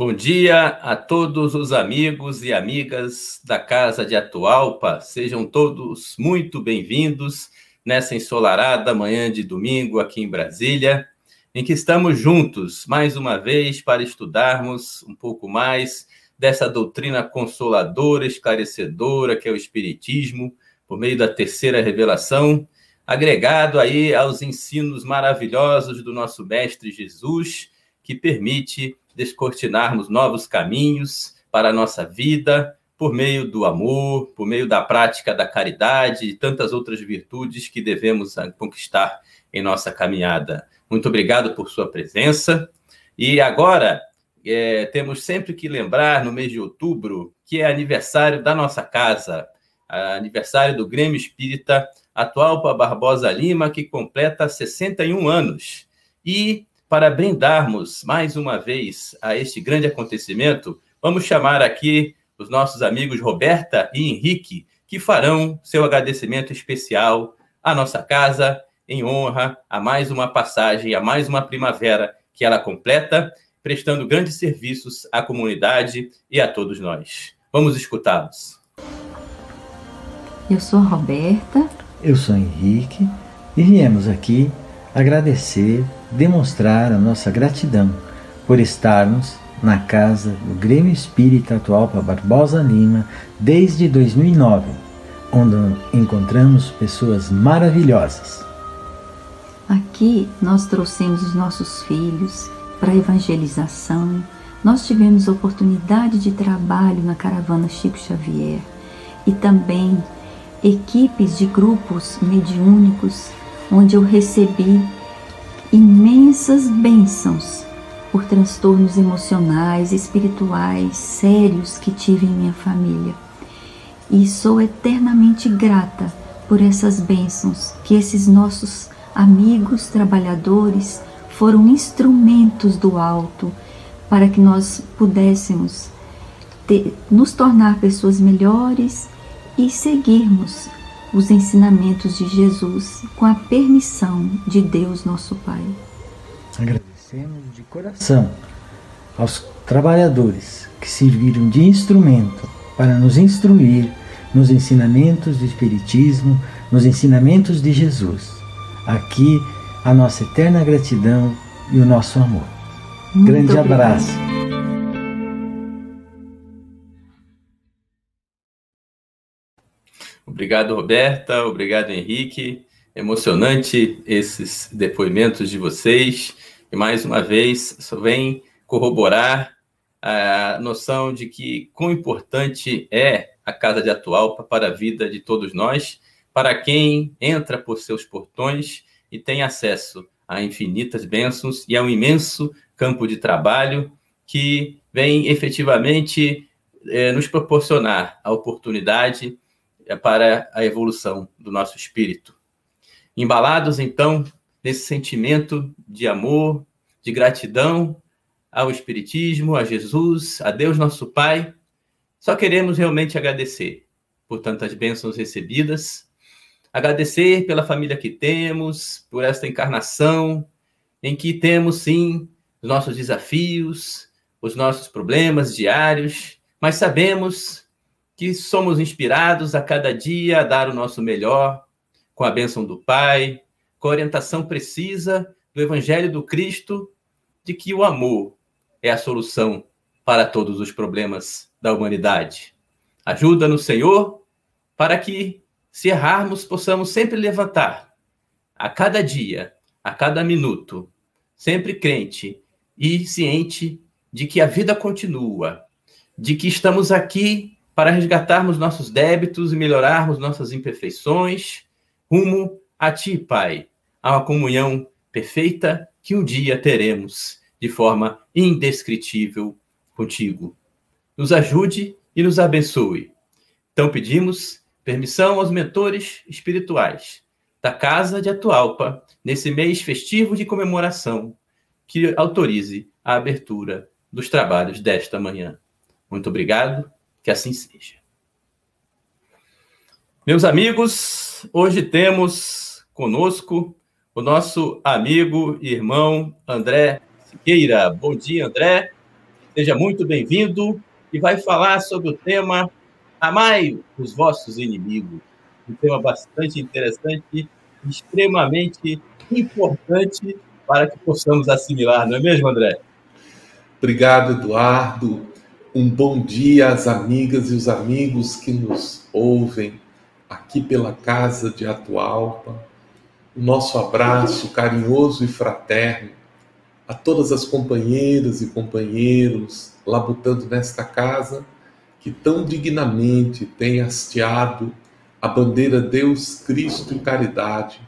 Bom dia a todos os amigos e amigas da Casa de Atualpa. Sejam todos muito bem-vindos nessa ensolarada manhã de domingo aqui em Brasília, em que estamos juntos mais uma vez para estudarmos um pouco mais dessa doutrina consoladora, esclarecedora que é o Espiritismo, por meio da terceira revelação, agregado aí aos ensinos maravilhosos do nosso Mestre Jesus, que permite descortinarmos novos caminhos para a nossa vida por meio do amor, por meio da prática da caridade e tantas outras virtudes que devemos conquistar em nossa caminhada. Muito obrigado por sua presença. E agora, é, temos sempre que lembrar, no mês de outubro, que é aniversário da nossa casa, aniversário do Grêmio Espírita atual para Barbosa Lima, que completa 61 anos. E para brindarmos mais uma vez a este grande acontecimento, vamos chamar aqui os nossos amigos Roberta e Henrique, que farão seu agradecimento especial à nossa casa, em honra a mais uma passagem, a mais uma primavera que ela completa, prestando grandes serviços à comunidade e a todos nós. Vamos escutá-los. Eu sou Roberta. Eu sou Henrique e viemos aqui agradecer demonstrar a nossa gratidão por estarmos na casa do Grêmio Espírita atual para Barbosa Lima desde 2009, onde encontramos pessoas maravilhosas. Aqui nós trouxemos os nossos filhos para evangelização. Nós tivemos oportunidade de trabalho na caravana Chico Xavier e também equipes de grupos mediúnicos onde eu recebi imensas bênçãos por transtornos emocionais, espirituais sérios que tive em minha família. E sou eternamente grata por essas bênçãos que esses nossos amigos trabalhadores foram instrumentos do alto para que nós pudéssemos ter, nos tornar pessoas melhores e seguirmos os ensinamentos de Jesus com a permissão de Deus nosso Pai. Agradecemos de coração aos trabalhadores que serviram de instrumento para nos instruir nos ensinamentos do Espiritismo, nos ensinamentos de Jesus. Aqui a nossa eterna gratidão e o nosso amor. Muito Grande obrigado. abraço. Obrigado, Roberta. Obrigado, Henrique. Emocionante esses depoimentos de vocês. E mais uma vez, só vem corroborar a noção de que quão importante é a Casa de Atualpa para a vida de todos nós, para quem entra por seus portões e tem acesso a infinitas bênçãos e a um imenso campo de trabalho que vem efetivamente é, nos proporcionar a oportunidade para a evolução do nosso espírito. Embalados, então, nesse sentimento de amor, de gratidão ao Espiritismo, a Jesus, a Deus nosso Pai, só queremos realmente agradecer por tantas bênçãos recebidas agradecer pela família que temos, por esta encarnação, em que temos sim os nossos desafios, os nossos problemas diários, mas sabemos que somos inspirados a cada dia a dar o nosso melhor, com a bênção do Pai, com a orientação precisa do Evangelho do Cristo, de que o amor é a solução para todos os problemas da humanidade. Ajuda-nos, Senhor, para que se errarmos, possamos sempre levantar, a cada dia, a cada minuto, sempre crente e ciente de que a vida continua, de que estamos aqui para resgatarmos nossos débitos e melhorarmos nossas imperfeições, rumo a Ti, Pai, a uma comunhão perfeita que um dia teremos de forma indescritível contigo. Nos ajude e nos abençoe. Então pedimos Permissão aos mentores espirituais da Casa de Atualpa, nesse mês festivo de comemoração, que autorize a abertura dos trabalhos desta manhã. Muito obrigado, que assim seja. Meus amigos, hoje temos conosco o nosso amigo e irmão André Siqueira. Bom dia, André. Seja muito bem-vindo e vai falar sobre o tema Amai os vossos inimigos. Um tema bastante interessante e extremamente importante para que possamos assimilar, não é mesmo, André? Obrigado, Eduardo. Um bom dia às amigas e os amigos que nos ouvem aqui pela Casa de Atualpa. O nosso abraço carinhoso e fraterno a todas as companheiras e companheiros labutando nesta casa que tão dignamente tem hasteado a bandeira Deus, Cristo e Caridade,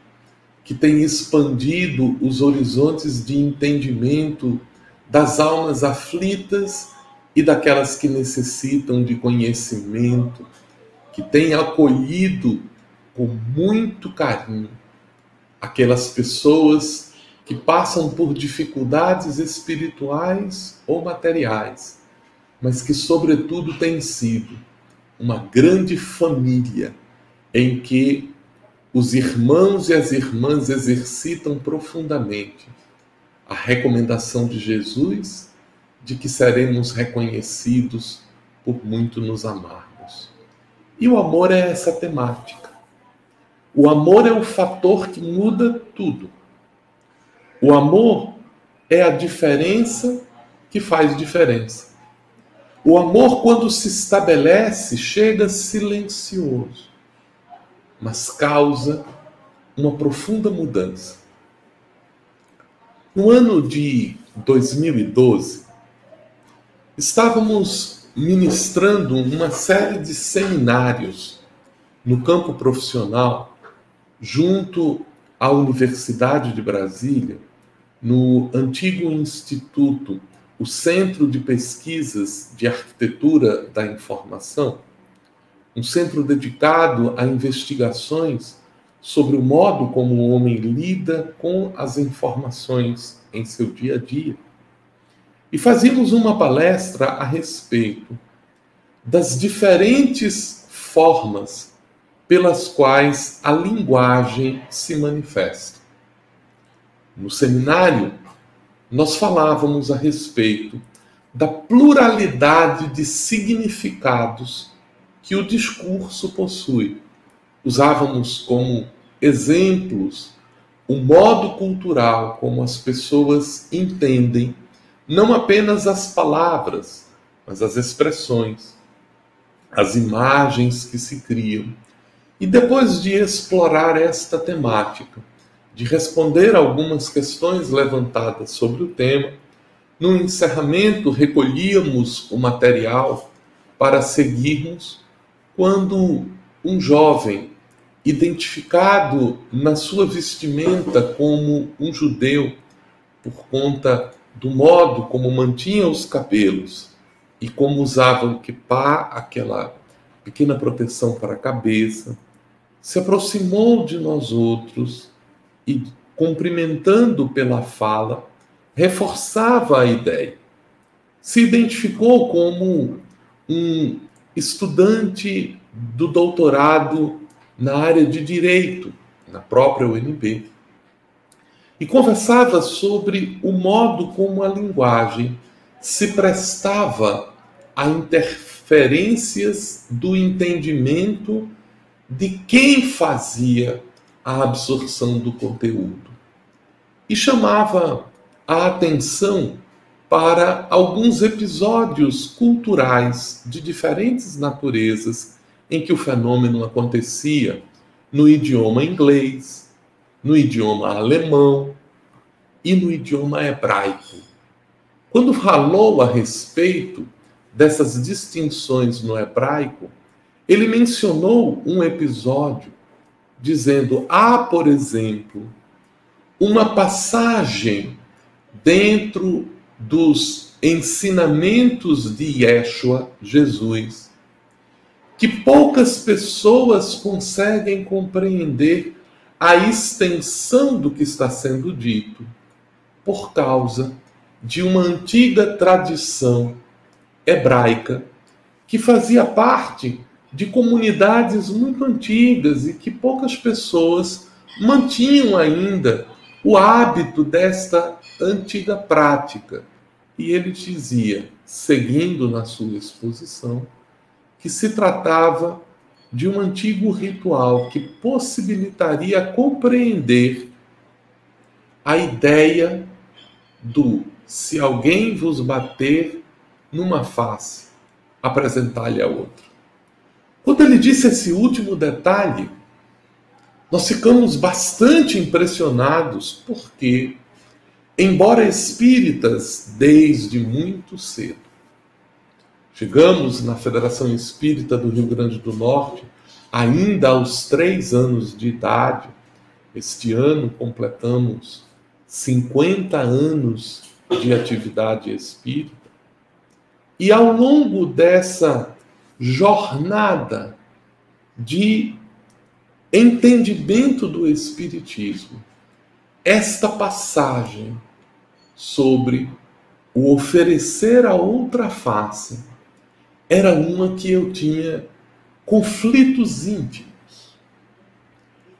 que tem expandido os horizontes de entendimento das almas aflitas e daquelas que necessitam de conhecimento, que tem acolhido com muito carinho aquelas pessoas que passam por dificuldades espirituais ou materiais mas que, sobretudo, tem sido uma grande família em que os irmãos e as irmãs exercitam profundamente a recomendação de Jesus de que seremos reconhecidos por muito nos amarmos. E o amor é essa temática. O amor é o fator que muda tudo. O amor é a diferença que faz diferença. O amor, quando se estabelece, chega silencioso, mas causa uma profunda mudança. No ano de 2012, estávamos ministrando uma série de seminários no campo profissional, junto à Universidade de Brasília, no antigo Instituto o Centro de Pesquisas de Arquitetura da Informação, um centro dedicado a investigações sobre o modo como o homem lida com as informações em seu dia a dia. E fazíamos uma palestra a respeito das diferentes formas pelas quais a linguagem se manifesta. No seminário, nós falávamos a respeito da pluralidade de significados que o discurso possui. Usávamos como exemplos o modo cultural como as pessoas entendem não apenas as palavras, mas as expressões, as imagens que se criam. E depois de explorar esta temática, de responder algumas questões levantadas sobre o tema, no encerramento, recolhíamos o material para seguirmos, quando um jovem, identificado na sua vestimenta como um judeu, por conta do modo como mantinha os cabelos e como usava o kippah, aquela pequena proteção para a cabeça, se aproximou de nós outros e, cumprimentando pela fala, reforçava a ideia. Se identificou como um estudante do doutorado na área de direito, na própria UNB. E conversava sobre o modo como a linguagem se prestava a interferências do entendimento de quem fazia a absorção do conteúdo. E chamava a atenção para alguns episódios culturais de diferentes naturezas em que o fenômeno acontecia no idioma inglês, no idioma alemão e no idioma hebraico. Quando falou a respeito dessas distinções no hebraico, ele mencionou um episódio dizendo: há, por exemplo, uma passagem dentro dos ensinamentos de Yeshua, Jesus, que poucas pessoas conseguem compreender a extensão do que está sendo dito, por causa de uma antiga tradição hebraica que fazia parte de comunidades muito antigas e que poucas pessoas mantinham ainda o hábito desta antiga prática. E ele dizia, seguindo na sua exposição, que se tratava de um antigo ritual que possibilitaria compreender a ideia do se alguém vos bater numa face, apresentar-lhe a outra. Quando ele disse esse último detalhe, nós ficamos bastante impressionados, porque, embora espíritas desde muito cedo, chegamos na Federação Espírita do Rio Grande do Norte ainda aos três anos de idade. Este ano completamos 50 anos de atividade espírita. E ao longo dessa jornada de entendimento do Espiritismo, esta passagem sobre o oferecer a outra face era uma que eu tinha conflitos íntimos.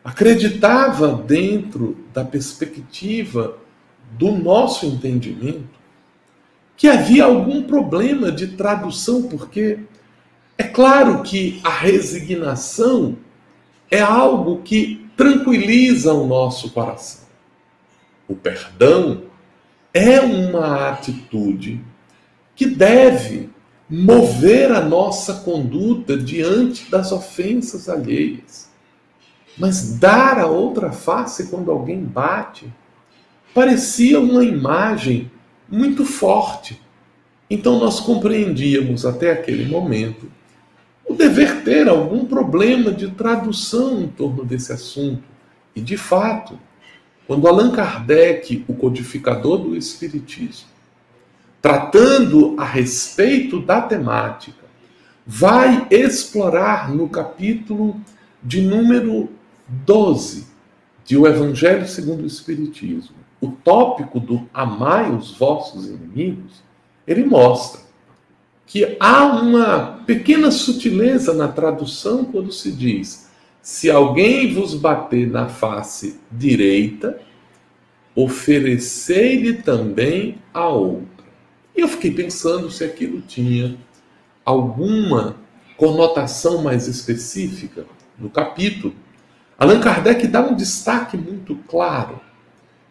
Acreditava dentro da perspectiva do nosso entendimento que havia algum problema de tradução, porque é claro que a resignação é algo que tranquiliza o nosso coração. O perdão é uma atitude que deve mover a nossa conduta diante das ofensas alheias. Mas dar a outra face quando alguém bate parecia uma imagem muito forte. Então nós compreendíamos até aquele momento o dever ter algum problema de tradução em torno desse assunto. E, de fato, quando Allan Kardec, o codificador do Espiritismo, tratando a respeito da temática, vai explorar no capítulo de número 12 de O Evangelho segundo o Espiritismo, o tópico do amai os vossos inimigos, ele mostra que há uma pequena sutileza na tradução quando se diz: se alguém vos bater na face direita, oferecei-lhe também a outra. E eu fiquei pensando se aquilo tinha alguma conotação mais específica no capítulo. Allan Kardec dá um destaque muito claro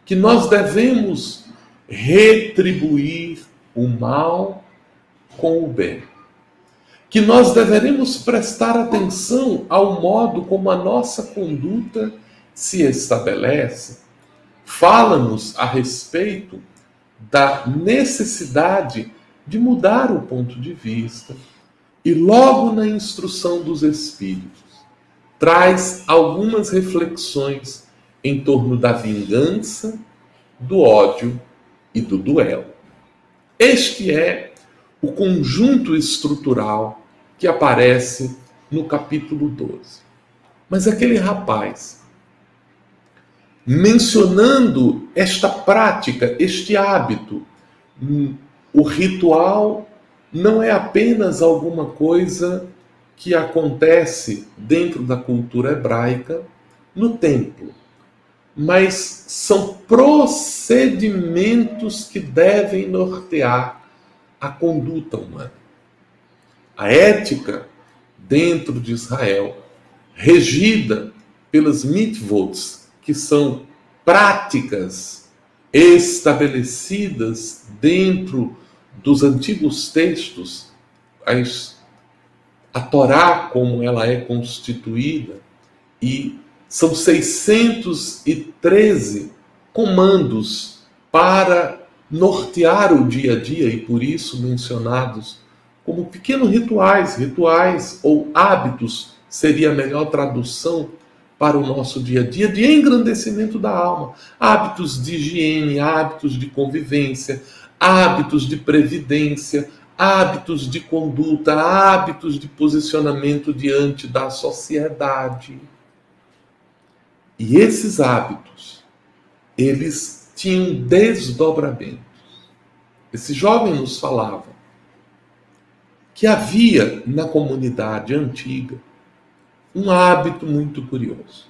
que nós devemos retribuir o mal com o bem. Que nós deveremos prestar atenção ao modo como a nossa conduta se estabelece. Fala-nos a respeito da necessidade de mudar o ponto de vista e, logo na instrução dos Espíritos, traz algumas reflexões em torno da vingança, do ódio e do duelo. Este é o conjunto estrutural que aparece no capítulo 12. Mas aquele rapaz, mencionando esta prática, este hábito, hum, o ritual não é apenas alguma coisa que acontece dentro da cultura hebraica no templo, mas são procedimentos que devem nortear a conduta humana. A ética dentro de Israel, regida pelas mitvots, que são práticas estabelecidas dentro dos antigos textos, a Torá como ela é constituída, e são 613 comandos para nortear o dia a dia e por isso mencionados como pequenos rituais, rituais ou hábitos seria a melhor tradução para o nosso dia a dia de engrandecimento da alma, hábitos de higiene, hábitos de convivência, hábitos de previdência, hábitos de conduta, hábitos de posicionamento diante da sociedade. E esses hábitos, eles tinham desdobramentos. Esse jovem nos falava que havia na comunidade antiga um hábito muito curioso.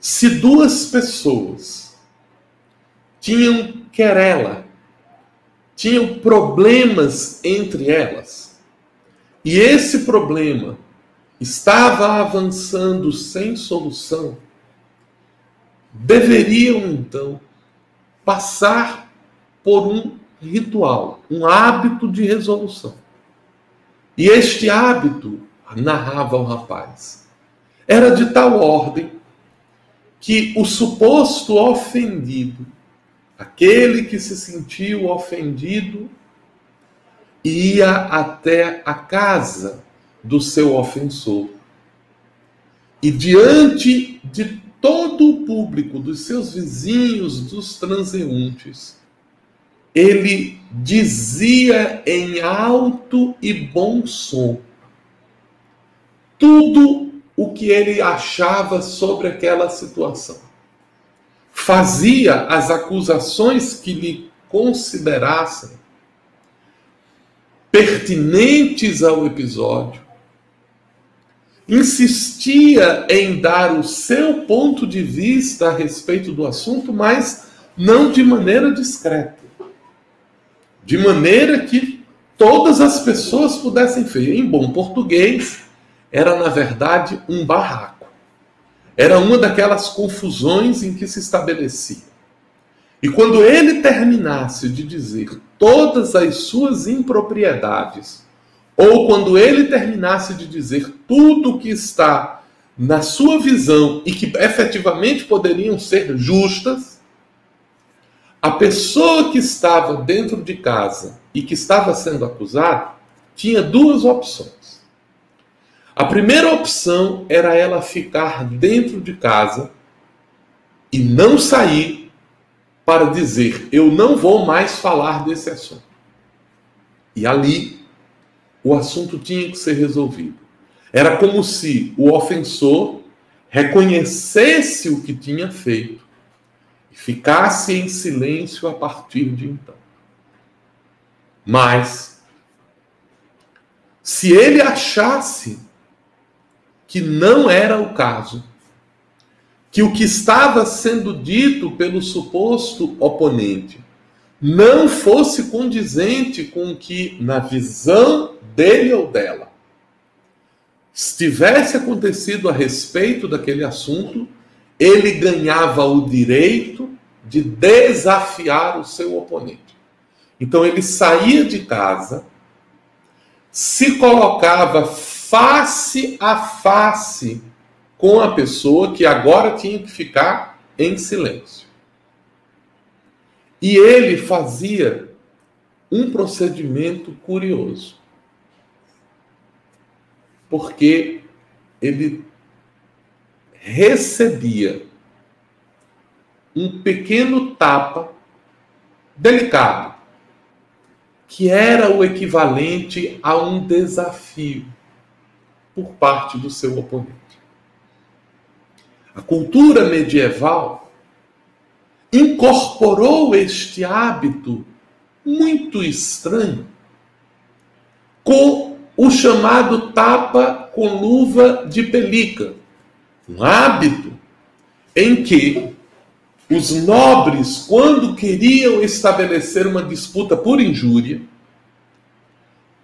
Se duas pessoas tinham querela, tinham problemas entre elas, e esse problema estava avançando sem solução, deveriam então passar por um ritual, um hábito de resolução. E este hábito, narrava o rapaz, era de tal ordem que o suposto ofendido Aquele que se sentiu ofendido ia até a casa do seu ofensor. E diante de todo o público, dos seus vizinhos, dos transeuntes, ele dizia em alto e bom som tudo o que ele achava sobre aquela situação fazia as acusações que lhe considerassem pertinentes ao episódio, insistia em dar o seu ponto de vista a respeito do assunto, mas não de maneira discreta. De maneira que todas as pessoas pudessem ver. Em bom português, era na verdade um barraco. Era uma daquelas confusões em que se estabelecia. E quando ele terminasse de dizer todas as suas impropriedades, ou quando ele terminasse de dizer tudo que está na sua visão e que efetivamente poderiam ser justas, a pessoa que estava dentro de casa e que estava sendo acusada tinha duas opções. A primeira opção era ela ficar dentro de casa e não sair para dizer: eu não vou mais falar desse assunto. E ali o assunto tinha que ser resolvido. Era como se o ofensor reconhecesse o que tinha feito e ficasse em silêncio a partir de então. Mas, se ele achasse que não era o caso, que o que estava sendo dito pelo suposto oponente não fosse condizente com o que, na visão dele ou dela, estivesse acontecido a respeito daquele assunto, ele ganhava o direito de desafiar o seu oponente. Então ele saía de casa, se colocava face a face com a pessoa que agora tinha que ficar em silêncio. E ele fazia um procedimento curioso. Porque ele recebia um pequeno tapa delicado, que era o equivalente a um desafio por parte do seu oponente. A cultura medieval incorporou este hábito muito estranho com o chamado tapa com luva de pelica, um hábito em que os nobres, quando queriam estabelecer uma disputa por injúria,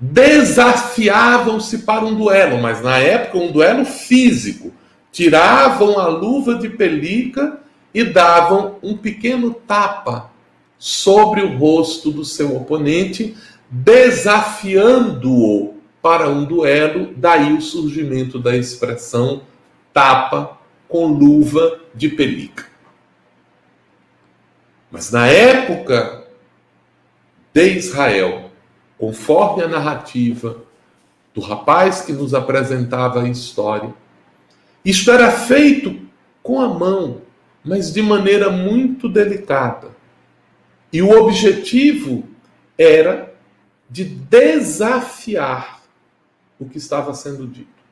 desafiavam-se para um duelo, mas na época um duelo físico. Tiravam a luva de pelica e davam um pequeno tapa sobre o rosto do seu oponente, desafiando-o para um duelo, daí o surgimento da expressão tapa com luva de pelica. Mas na época de Israel, conforme a narrativa do rapaz que nos apresentava a história, isto era feito com a mão, mas de maneira muito delicada. E o objetivo era de desafiar o que estava sendo dito.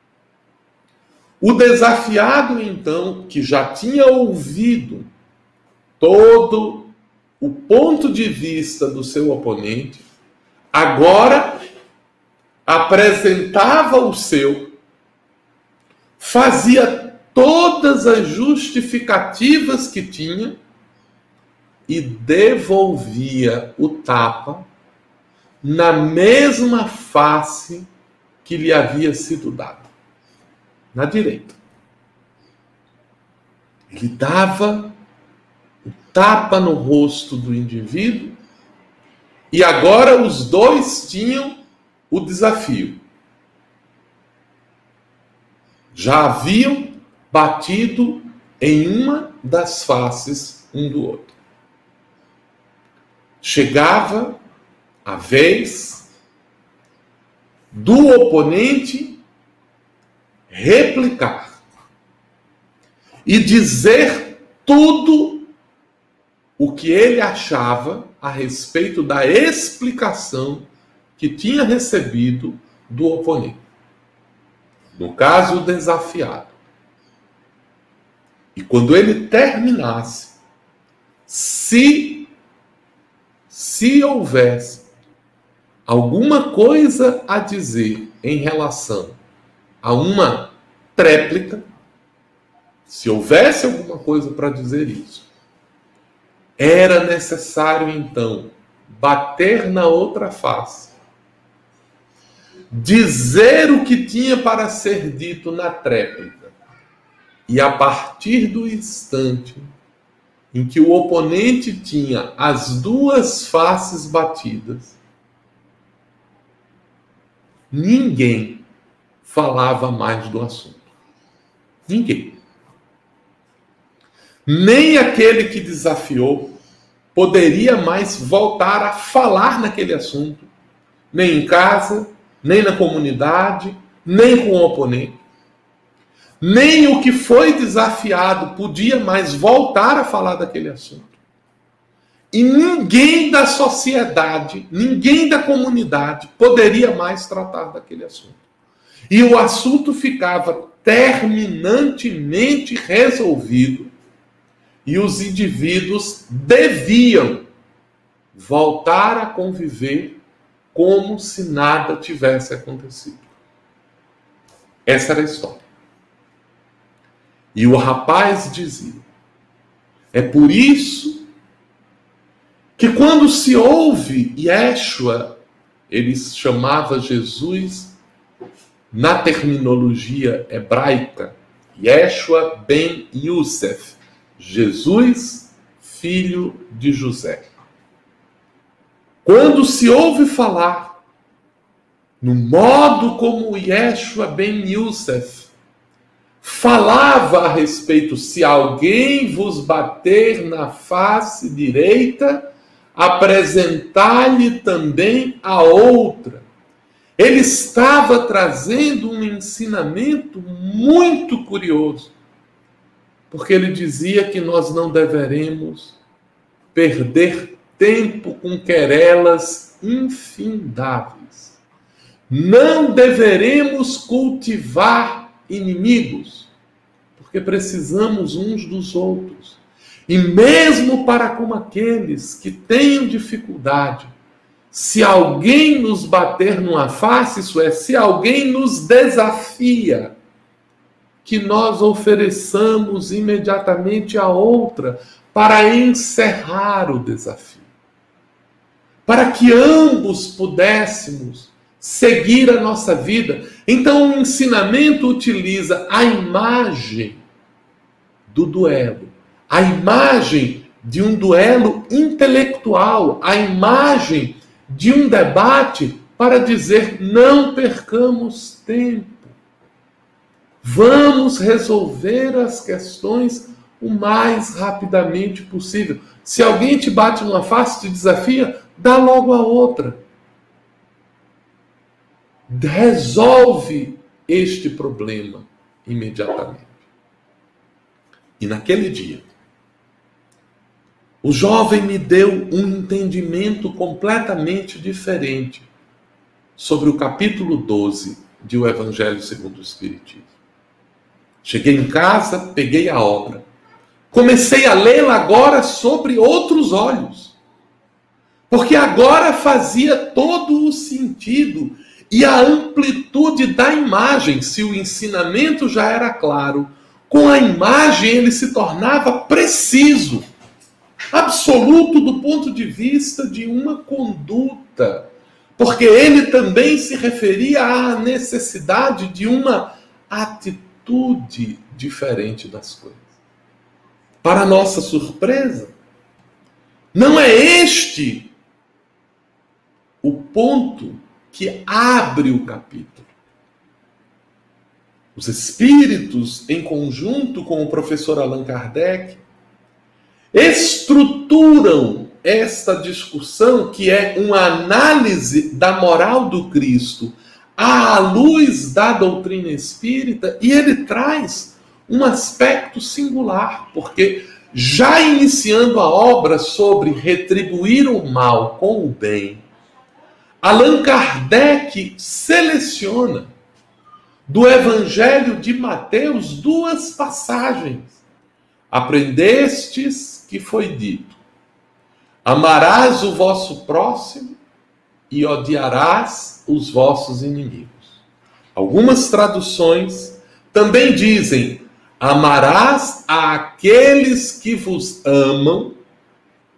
O desafiado, então, que já tinha ouvido todo o ponto de vista do seu oponente, agora apresentava o seu, fazia todas as justificativas que tinha e devolvia o tapa na mesma face que lhe havia sido dado, na direita. Ele dava tapa no rosto do indivíduo, e agora os dois tinham o desafio. Já haviam batido em uma das faces um do outro. Chegava a vez do oponente replicar e dizer tudo o que ele achava a respeito da explicação que tinha recebido do oponente. No caso, o desafiado. E quando ele terminasse, se se houvesse alguma coisa a dizer em relação a uma tréplica, se houvesse alguma coisa para dizer isso, era necessário então bater na outra face, dizer o que tinha para ser dito na tréplica, e a partir do instante em que o oponente tinha as duas faces batidas, ninguém falava mais do assunto. Ninguém. Nem aquele que desafiou poderia mais voltar a falar naquele assunto, nem em casa, nem na comunidade, nem com o oponente. Nem o que foi desafiado podia mais voltar a falar daquele assunto. E ninguém da sociedade, ninguém da comunidade poderia mais tratar daquele assunto. E o assunto ficava terminantemente resolvido e os indivíduos deviam voltar a conviver como se nada tivesse acontecido. Essa era a história. E o rapaz dizia: é por isso que quando se ouve Yeshua, ele chamava Jesus na terminologia hebraica, Yeshua ben Yusef, Jesus, filho de José. Quando se ouve falar no modo como Yeshua ben Yusef falava a respeito, se alguém vos bater na face direita, apresentar-lhe também a outra. Ele estava trazendo um ensinamento muito curioso, porque ele dizia que nós não deveremos perder tempo com querelas infindáveis. Não deveremos cultivar inimigos, porque precisamos uns dos outros. E mesmo para com aqueles que tenham dificuldade, se alguém nos bater numa face, isso é, se alguém nos desafia, que nós ofereçamos imediatamente a outra para encerrar o desafio para que ambos pudéssemos seguir a nossa vida. Então, o ensinamento utiliza a imagem do duelo, a imagem de um duelo intelectual, a imagem de um debate para dizer: não percamos tempo. Vamos resolver as questões o mais rapidamente possível. Se alguém te bate numa face, te desafia, dá logo a outra. Resolve este problema imediatamente. E naquele dia, o jovem me deu um entendimento completamente diferente sobre o capítulo 12 de O Evangelho segundo o Espiritismo. Cheguei em casa, peguei a obra. Comecei a lê-la agora sobre outros olhos porque agora fazia todo o sentido e a amplitude da imagem, se o ensinamento já era claro, com a imagem ele se tornava preciso, absoluto do ponto de vista de uma conduta, porque ele também se referia à necessidade de uma atitude diferente das coisas. Para nossa surpresa, não é este o ponto que abre o capítulo. Os espíritos, em conjunto com o professor Allan Kardec, estruturam esta discussão, que é uma análise da moral do Cristo à luz da doutrina espírita, e ele traz um aspecto singular, porque já iniciando a obra sobre retribuir o mal com o bem, Allan Kardec seleciona do Evangelho de Mateus duas passagens. Aprendestes que foi dito: Amarás o vosso próximo e odiarás os vossos inimigos. Algumas traduções também dizem: Amarás aqueles que vos amam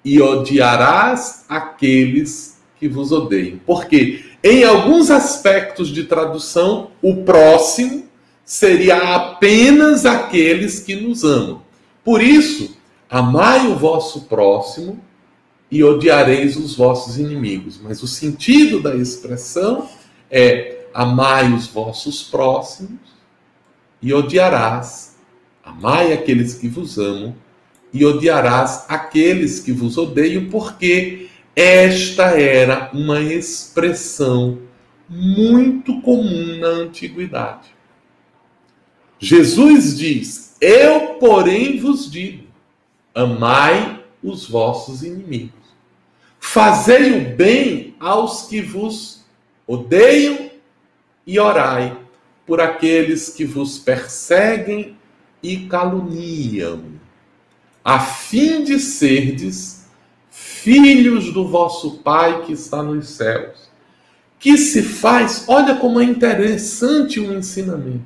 e odiarás aqueles que vos odeiem. Porque em alguns aspectos de tradução, o próximo seria apenas aqueles que nos amam. Por isso, amai o vosso próximo e odiareis os vossos inimigos. Mas o sentido da expressão é amai os vossos próximos e odiarás. Amai aqueles que vos amam e odiarás aqueles que vos odeiam, porque esta era uma expressão muito comum na antiguidade. Jesus diz: Eu, porém, vos digo: amai os vossos inimigos, fazei o bem aos que vos odeiam e orai por aqueles que vos perseguem e caluniam, a fim de serdes filhos do vosso Pai que está nos céus. Que se faz, olha como é interessante o ensinamento.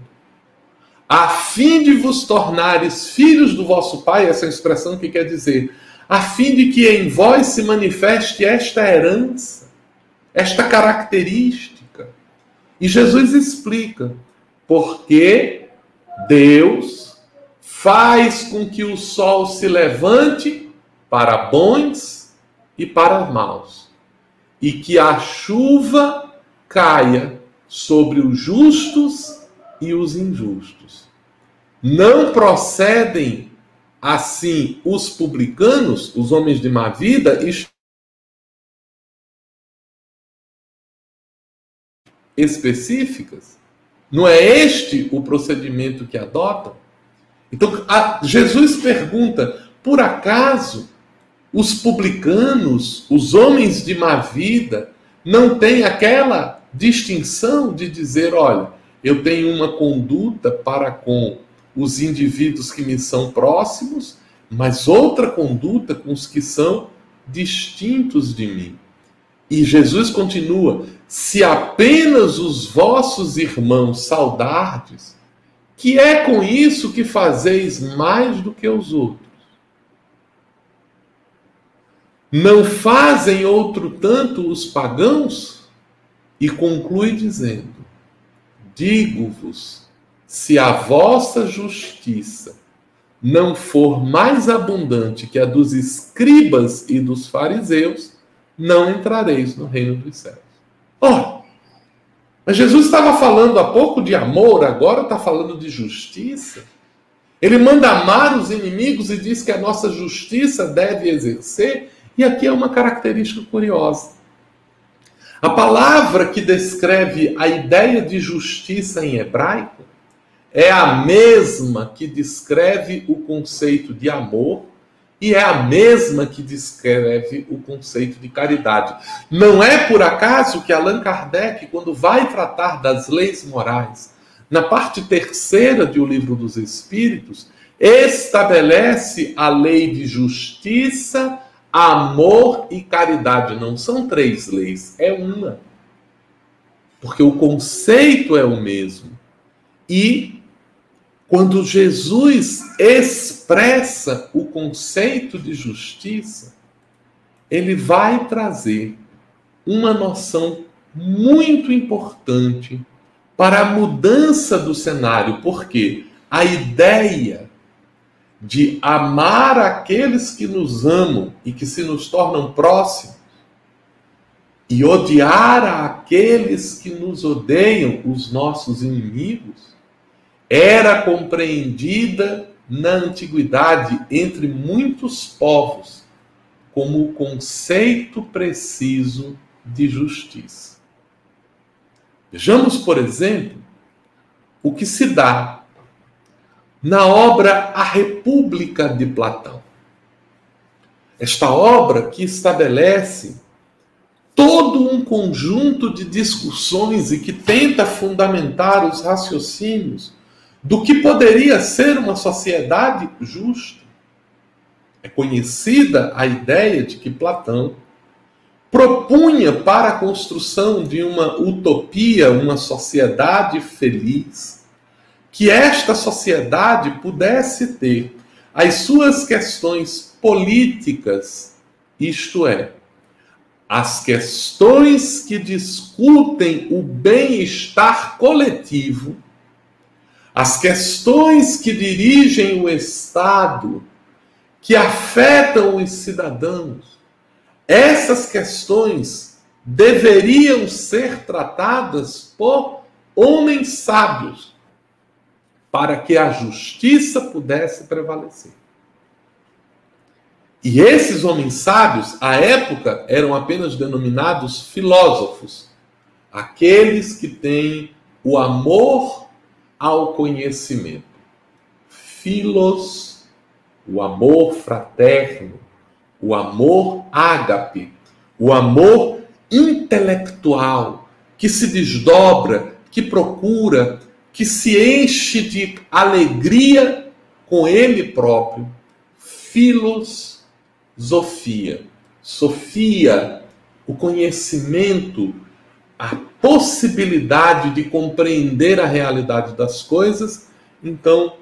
A fim de vos tornares filhos do vosso Pai, essa é expressão que quer dizer, a fim de que em vós se manifeste esta herança, esta característica. E Jesus explica, porque Deus faz com que o sol se levante para bons e para maus, e que a chuva caia sobre os justos e os injustos. Não procedem Assim, os publicanos, os homens de má vida, específicas. Não é este o procedimento que adotam? Então, a, Jesus pergunta: por acaso os publicanos, os homens de má vida, não têm aquela distinção de dizer, olha, eu tenho uma conduta para com os indivíduos que me são próximos, mas outra conduta com os que são distintos de mim. E Jesus continua: se apenas os vossos irmãos saudardes, que é com isso que fazeis mais do que os outros? Não fazem outro tanto os pagãos? E conclui dizendo: Digo-vos, se a vossa justiça não for mais abundante que a dos escribas e dos fariseus, não entrareis no reino dos céus. Ora, mas Jesus estava falando há pouco de amor, agora está falando de justiça. Ele manda amar os inimigos e diz que a nossa justiça deve exercer, e aqui é uma característica curiosa. A palavra que descreve a ideia de justiça em hebraico é a mesma que descreve o conceito de amor e é a mesma que descreve o conceito de caridade. Não é por acaso que Allan Kardec, quando vai tratar das leis morais, na parte terceira de O Livro dos Espíritos, estabelece a lei de justiça, amor e caridade. Não são três leis, é uma. Porque o conceito é o mesmo. E quando Jesus expressa o conceito de justiça, ele vai trazer uma noção muito importante para a mudança do cenário, porque a ideia de amar aqueles que nos amam e que se nos tornam próximos e odiar aqueles que nos odeiam, os nossos inimigos, era compreendida na antiguidade entre muitos povos como o conceito preciso de justiça. Vejamos, por exemplo, o que se dá na obra A República de Platão. Esta obra que estabelece todo um conjunto de discussões e que tenta fundamentar os raciocínios do que poderia ser uma sociedade justa. É conhecida a ideia de que Platão propunha para a construção de uma utopia, uma sociedade feliz, que esta sociedade pudesse ter as suas questões políticas, isto é, as questões que discutem o bem-estar coletivo as questões que dirigem o Estado, que afetam os cidadãos, essas questões deveriam ser tratadas por homens sábios, para que a justiça pudesse prevalecer. E esses homens sábios, à época, eram apenas denominados filósofos, aqueles que têm o amor ao conhecimento. Filos, o amor fraterno, o amor ágape, o amor intelectual, que se desdobra, que procura, que se enche de alegria com ele próprio. Filosofia. Sofia, o conhecimento, a possibilidade de compreender a realidade das coisas, então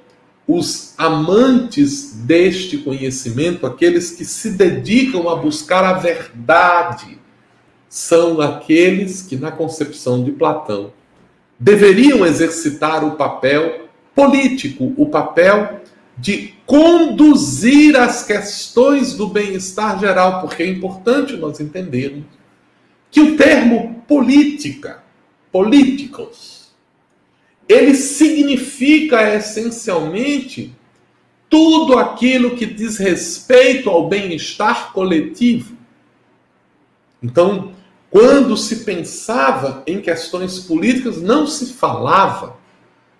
os amantes deste conhecimento, aqueles que se dedicam a buscar a verdade, são aqueles que, na concepção de Platão, deveriam exercitar o papel político, o papel de conduzir as questões do bem-estar geral, porque é importante nós entendermos que o termo política, políticos, ele significa essencialmente tudo aquilo que diz respeito ao bem-estar coletivo. Então, quando se pensava em questões políticas, não se falava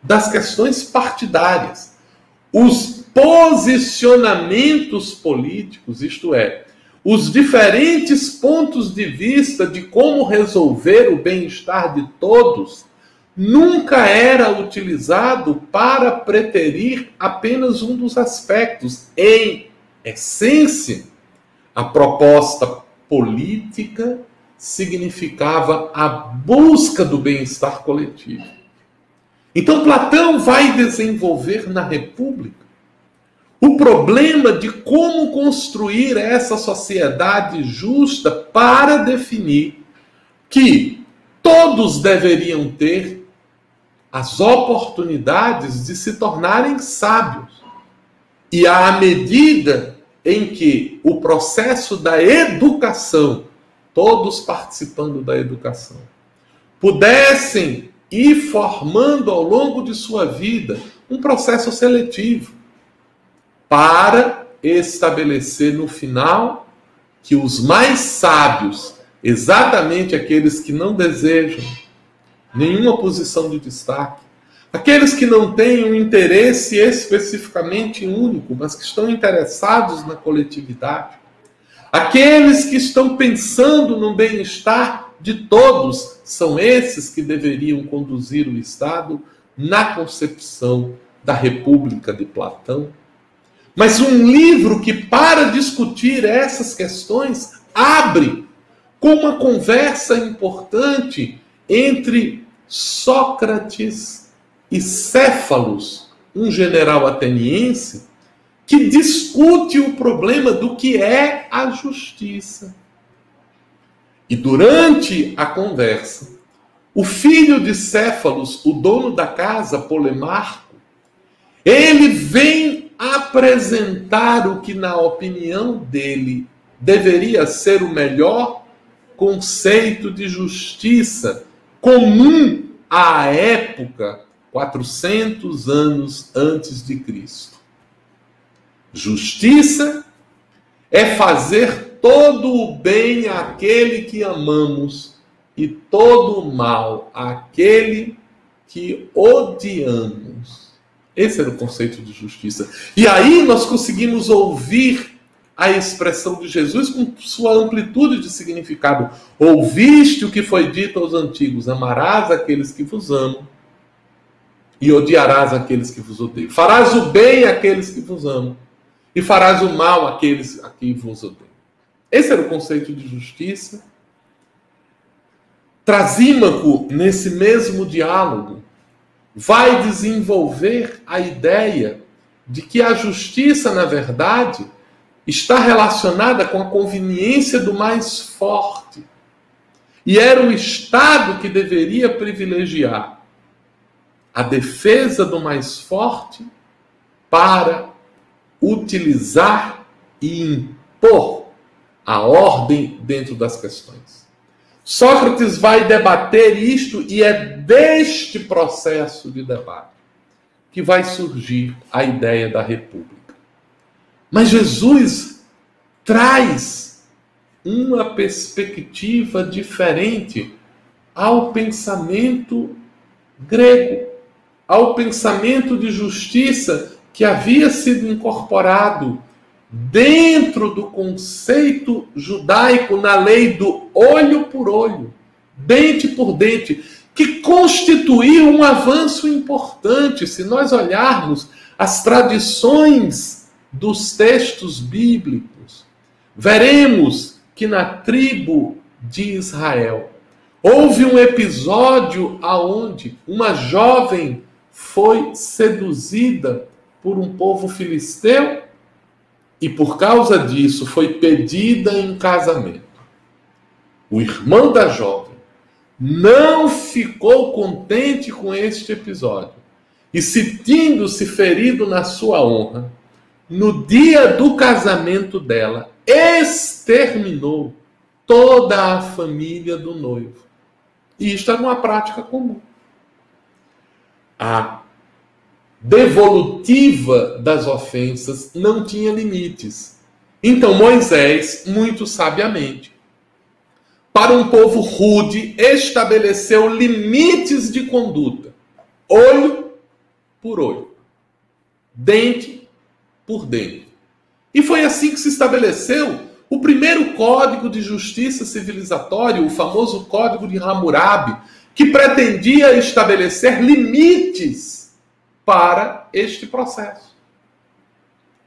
das questões partidárias. Os posicionamentos políticos, isto é, os diferentes pontos de vista de como resolver o bem-estar de todos, nunca era utilizado para preterir apenas um dos aspectos. Em essência, a proposta política significava a busca do bem-estar coletivo. Então, Platão vai desenvolver na República o problema de como construir essa sociedade justa para definir que todos deveriam ter as oportunidades de se tornarem sábios. E à medida em que o processo da educação, todos participando da educação, pudessem ir formando ao longo de sua vida um processo seletivo para estabelecer no final que os mais sábios, exatamente aqueles que não desejam nenhuma posição de destaque, aqueles que não têm um interesse especificamente único, mas que estão interessados na coletividade, aqueles que estão pensando no bem-estar de todos, são esses que deveriam conduzir o Estado na concepção da República de Platão mas um livro que, para discutir essas questões, abre com uma conversa importante entre Sócrates e Céfalos, um general ateniense, que discute o problema do que é a justiça. E durante a conversa, o filho de Céfalos, o dono da casa, Polemarco, ele vem apresentar o que, na opinião dele, deveria ser o melhor conceito de justiça comum à época, 400 anos antes de Cristo. Justiça é fazer todo o bem àquele que amamos e todo o mal àquele que odiamos. Esse era o conceito de justiça. E aí nós conseguimos ouvir a expressão de Jesus com sua amplitude de significado. Ouviste o que foi dito aos antigos: amarás aqueles que vos amam e odiarás aqueles que vos odeiam. Farás o bem àqueles que vos amam e farás o mal àqueles a quem vos odeiam. Esse era o conceito de justiça. Trasímaco, nesse mesmo diálogo, vai desenvolver a ideia de que a justiça, na verdade, está relacionada com a conveniência do mais forte. E era o Estado que deveria privilegiar a defesa do mais forte para utilizar e impor a ordem dentro das questões. Sócrates vai debater isto e é deste processo de debate que vai surgir a ideia da república. Mas Jesus traz uma perspectiva diferente ao pensamento grego, ao pensamento de justiça que havia sido incorporado dentro do conceito judaico na lei do olho por olho, dente por dente, que constituiu um avanço importante se nós olharmos as tradições dos textos bíblicos. Veremos que na tribo de Israel houve um episódio aonde uma jovem foi seduzida por um povo filisteu e por causa disso foi pedida em casamento. O irmão da jovem não ficou contente com este episódio e, sentindo-se ferido na sua honra, no dia do casamento dela, exterminou toda a família do noivo. E isto era uma prática comum. A devolutiva das ofensas não tinha limites. Então Moisés, muito sabiamente, para um povo rude, estabeleceu limites de conduta, olho por olho, dente por dente. E foi assim que se estabeleceu o primeiro código de justiça civilizatório, o famoso Código de Hammurabi, que pretendia estabelecer limites para este processo.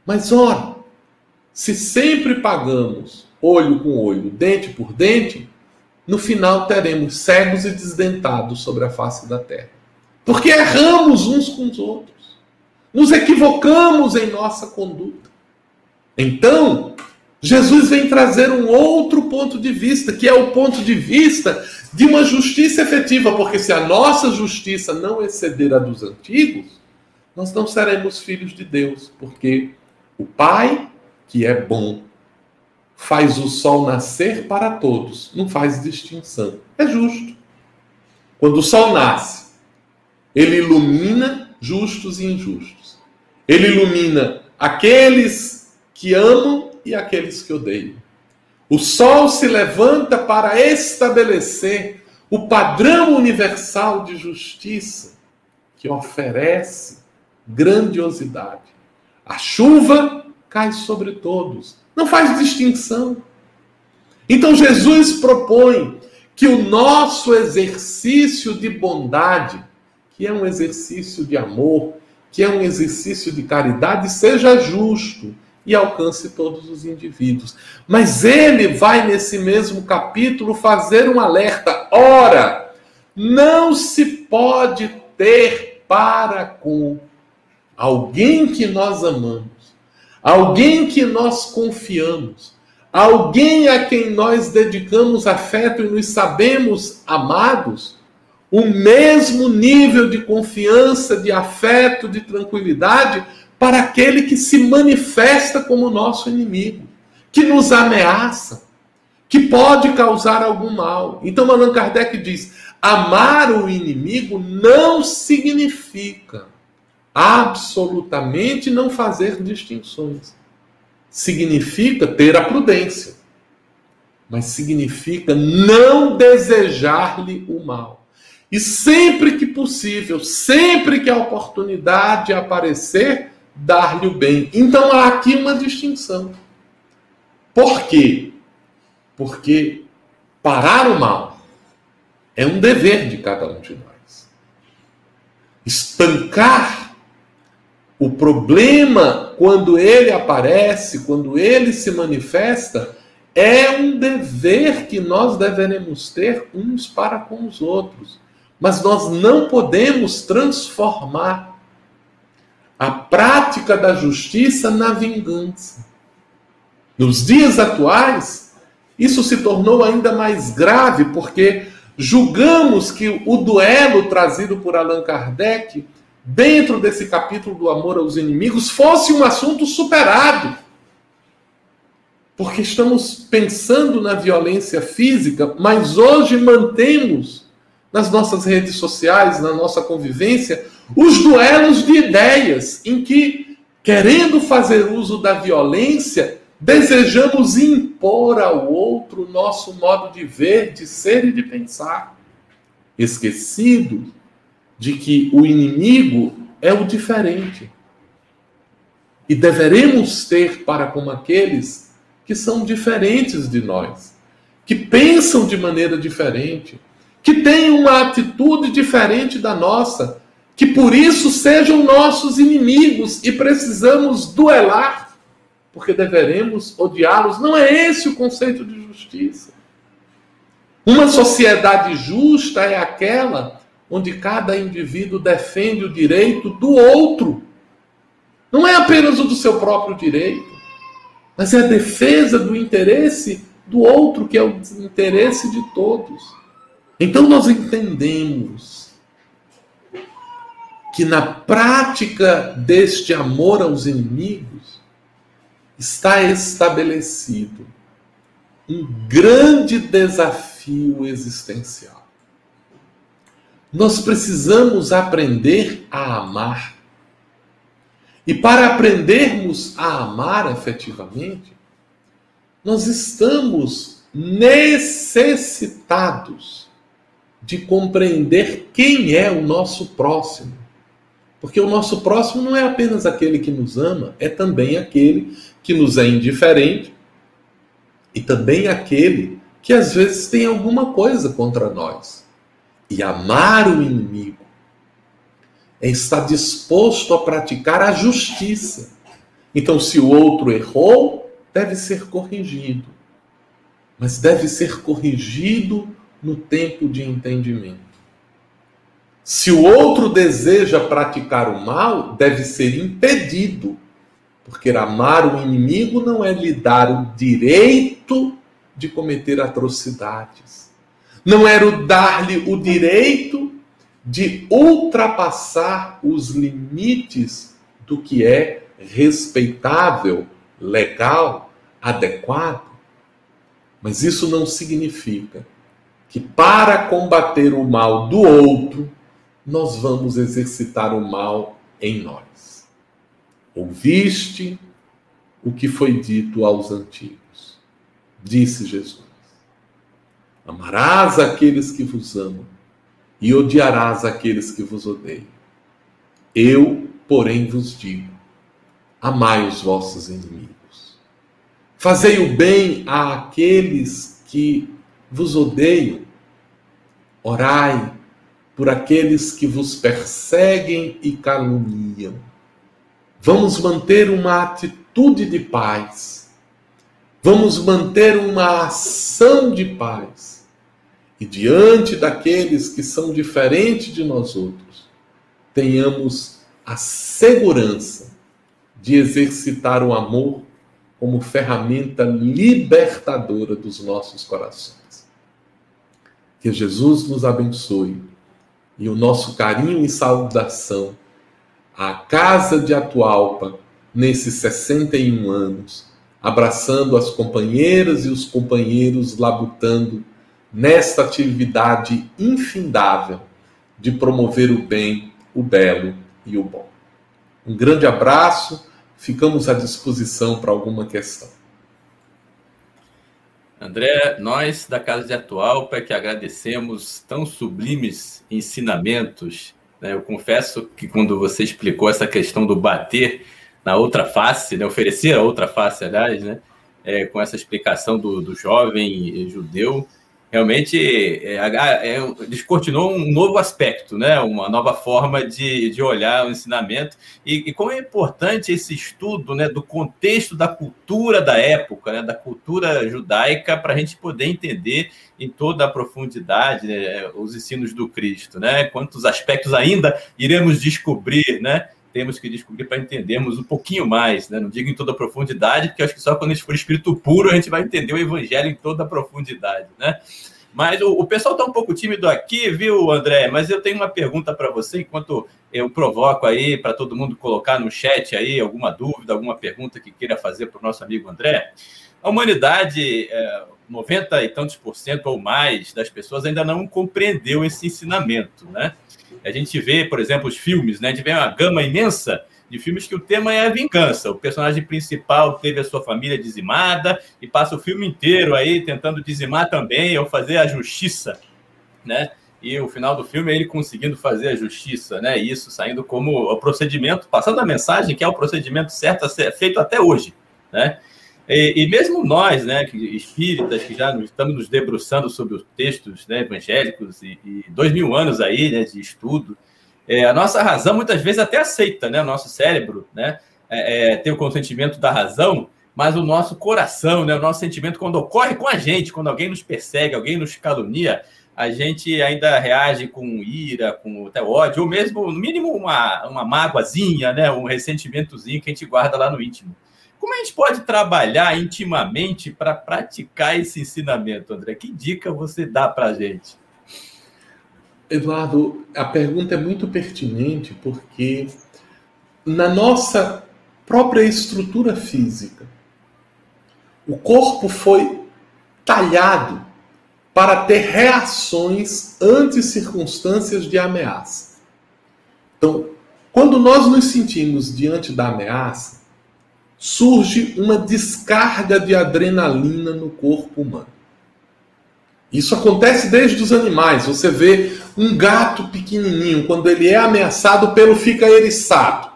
Mas ora, se sempre pagamos olho com olho, dente por dente, no final teremos cegos e desdentados sobre a face da terra. Porque erramos uns com os outros, nos equivocamos em nossa conduta. Então, Jesus vem trazer um outro ponto de vista, que é o ponto de vista de uma justiça efetiva, porque se a nossa justiça não exceder a dos antigos, nós não seremos filhos de Deus, porque o Pai, que é bom, faz o sol nascer para todos, não faz distinção. É justo. Quando o sol nasce, ele ilumina justos e injustos. Ele ilumina aqueles que amam e aqueles que odeiam. O sol se levanta para estabelecer o padrão universal de justiça que oferece grandiosidade. A chuva cai sobre todos, não faz distinção. Então Jesus propõe que o nosso exercício de bondade, que é um exercício de amor, que é um exercício de caridade, seja justo e alcance todos os indivíduos. Mas ele vai, nesse mesmo capítulo, fazer um alerta: ora, não se pode ter para com alguém que nós amamos. Alguém que nós confiamos, alguém a quem nós dedicamos afeto e nos sabemos amados, o mesmo nível de confiança, de afeto, de tranquilidade para aquele que se manifesta como nosso inimigo, que nos ameaça, que pode causar algum mal. Então Allan Kardec diz: amar o inimigo não significa absolutamente não fazer distinções. Significa ter a prudência, mas significa não desejar-lhe o mal. E sempre que possível, sempre que a oportunidade aparecer, dar-lhe o bem. Então há aqui uma distinção. Por quê? Porque parar o mal é um dever de cada um de nós. Estancar o problema, quando ele aparece, quando ele se manifesta, é um dever que nós deveremos ter uns para com os outros. Mas nós não podemos transformar a prática da justiça na vingança. Nos dias atuais, isso se tornou ainda mais grave, porque julgamos que o duelo trazido por Allan Kardec dentro desse capítulo do amor aos inimigos, fosse um assunto superado. Porque estamos pensando na violência física, mas hoje mantemos nas nossas redes sociais, na nossa convivência, os duelos de ideias, em que, querendo fazer uso da violência, desejamos impor ao outro nosso modo de ver, de ser e de pensar. Esquecido de que o inimigo é o diferente. E deveremos ter para com aqueles que são diferentes de nós, que pensam de maneira diferente, que têm uma atitude diferente da nossa, que por isso sejam nossos inimigos e precisamos duelar, porque deveremos odiá-los. Não é esse o conceito de justiça. Uma sociedade justa é aquela onde cada indivíduo defende o direito do outro. Não é apenas o do seu próprio direito, mas é a defesa do interesse do outro, que é o interesse de todos. Então nós entendemos que na prática deste amor aos inimigos está estabelecido um grande desafio existencial. Nós precisamos aprender a amar. E para aprendermos a amar efetivamente, nós estamos necessitados de compreender quem é o nosso próximo. Porque o nosso próximo não é apenas aquele que nos ama, é também aquele que nos é indiferente e também aquele que às vezes tem alguma coisa contra nós. E amar o inimigo é estar disposto a praticar a justiça. Então, se o outro errou, deve ser corrigido. Mas deve ser corrigido no tempo de entendimento. Se o outro deseja praticar o mal, deve ser impedido. Porque amar o inimigo não é lhe dar o direito de cometer atrocidades. Não era dar-lhe o direito de ultrapassar os limites do que é respeitável, legal, adequado. Mas isso não significa que para combater o mal do outro, nós vamos exercitar o mal em nós. Ouviste o que foi dito aos antigos, disse Jesus. Amarás aqueles que vos amam e odiarás aqueles que vos odeiam. Eu, porém, vos digo: amai os vossos inimigos. Fazei o bem àqueles que vos odeiam. Orai por aqueles que vos perseguem e caluniam. Vamos manter uma atitude de paz. Vamos manter uma ação de paz e diante daqueles que são diferentes de nós outros, tenhamos a segurança de exercitar o amor como ferramenta libertadora dos nossos corações. Que Jesus nos abençoe e o nosso carinho e saudação à Casa de Atualpa nesses 61 anos, abraçando as companheiras e os companheiros labutando nesta atividade infindável de promover o bem, o belo e o bom. Um grande abraço, ficamos à disposição para alguma questão. André, nós da Casa de Atualpa que agradecemos tão sublimes ensinamentos. Né? Eu confesso que quando você explicou essa questão do bater na outra face, né? oferecer a outra face, aliás, né? É, com essa explicação do, do jovem judeu, realmente é, é, descortinou um novo aspecto, né? uma nova forma de, de olhar o ensinamento e, e como é importante esse estudo né, do contexto da cultura da época, né, da cultura judaica, para a gente poder entender em toda a profundidade né, os ensinos do Cristo, né? quantos aspectos ainda iremos descobrir, né? Temos que descobrir para entendermos um pouquinho mais, né? Não digo em toda a profundidade, porque acho que só quando a gente for espírito puro a gente vai entender o evangelho em toda a profundidade, né? Mas o, o pessoal está um pouco tímido aqui, viu, André? Mas eu tenho uma pergunta para você, enquanto eu provoco aí para todo mundo colocar no chat aí alguma dúvida, alguma pergunta que queira fazer para o nosso amigo André. A humanidade, é, 90 e tantos por cento ou mais das pessoas ainda não compreendeu esse ensinamento, né? A gente vê, por exemplo, os filmes, né? A gente vê uma gama imensa de filmes que o tema é a vingança. O personagem principal teve a sua família dizimada e passa o filme inteiro aí tentando dizimar também ou fazer a justiça, né? E o final do filme é ele conseguindo fazer a justiça, né? Isso saindo como o procedimento, passando a mensagem que é o procedimento certo a ser feito até hoje, né? E, e, mesmo nós, né, que, espíritas, que já estamos nos debruçando sobre os textos né, evangélicos e, e, dois mil anos aí né, de estudo, é, a nossa razão muitas vezes até aceita, né, o nosso cérebro, né, é, é, ter o consentimento da razão, mas o nosso coração, né, o nosso sentimento, quando ocorre com a gente, quando alguém nos persegue, alguém nos calunia, a gente ainda reage com ira, com até ódio, ou mesmo, no mínimo, uma, uma mágoazinha, né, um ressentimentozinho que a gente guarda lá no íntimo. Como a gente pode trabalhar intimamente para praticar esse ensinamento, André? Que dica você dá para a gente? Eduardo, a pergunta é muito pertinente porque na nossa própria estrutura física, o corpo foi talhado para ter reações ante circunstâncias de ameaça. Então, quando nós nos sentimos diante da ameaça, surge uma descarga de adrenalina no corpo humano. Isso acontece desde os animais. Você vê um gato pequenininho, quando ele é ameaçado pelo fica eriçado.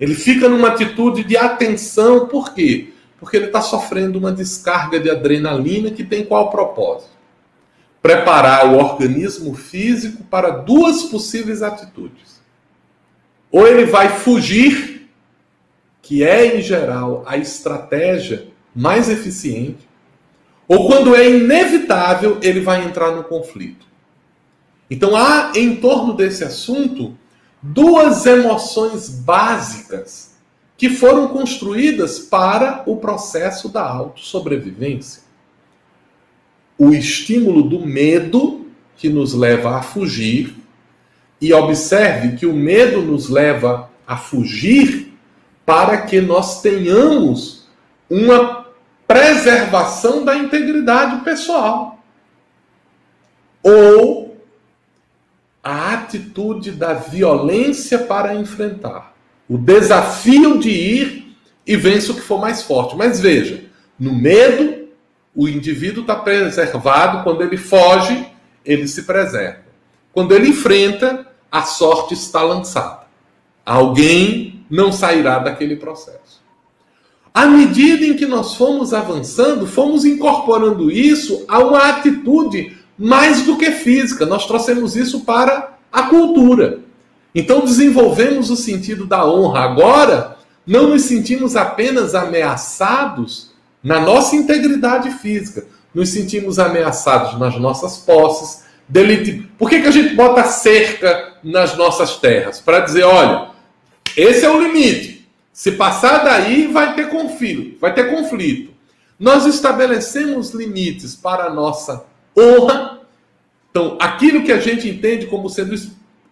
Ele fica numa atitude de atenção, por quê? Porque ele está sofrendo uma descarga de adrenalina que tem qual propósito? Preparar o organismo físico para duas possíveis atitudes. Ou ele vai fugir, que é, em geral, a estratégia mais eficiente, ou quando é inevitável, ele vai entrar no conflito. Então há em torno desse assunto duas emoções básicas que foram construídas para o processo da autossobrevivência. O estímulo do medo, que nos leva a fugir, e observe que o medo nos leva a fugir para que nós tenhamos uma preservação da integridade pessoal. Ou a atitude da violência para enfrentar. O desafio de ir e vence o que for mais forte. Mas veja, no medo, o indivíduo está preservado, quando ele foge, ele se preserva. Quando ele enfrenta, a sorte está lançada. Alguém não sairá daquele processo. À medida em que nós fomos avançando, fomos incorporando isso a uma atitude mais do que física. Nós trouxemos isso para a cultura. Então desenvolvemos o sentido da honra. Agora, não nos sentimos apenas ameaçados na nossa integridade física, nos sentimos ameaçados nas nossas posses. Delite... Por que, que a gente bota cerca nas nossas terras? Para dizer, olha, esse é o limite. Se passar daí, vai ter conflito, vai ter conflito. Nós estabelecemos limites para a nossa honra. Então, aquilo que a gente entende como sendo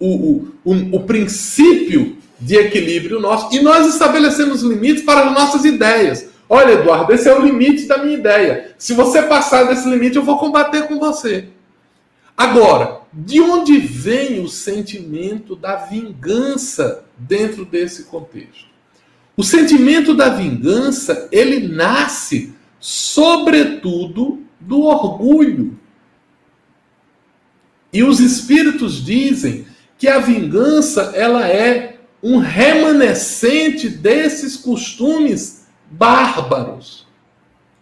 o, o, o, o princípio de equilíbrio nosso, e nós estabelecemos limites para as nossas ideias. Olha, Eduardo, esse é o limite da minha ideia. Se você passar desse limite, eu vou combater com você. Agora, de onde vem o sentimento da vingança dentro desse contexto? O sentimento da vingança, ele nasce sobretudo do orgulho. E os espíritos dizem que a vingança, ela é um remanescente desses costumes bárbaros.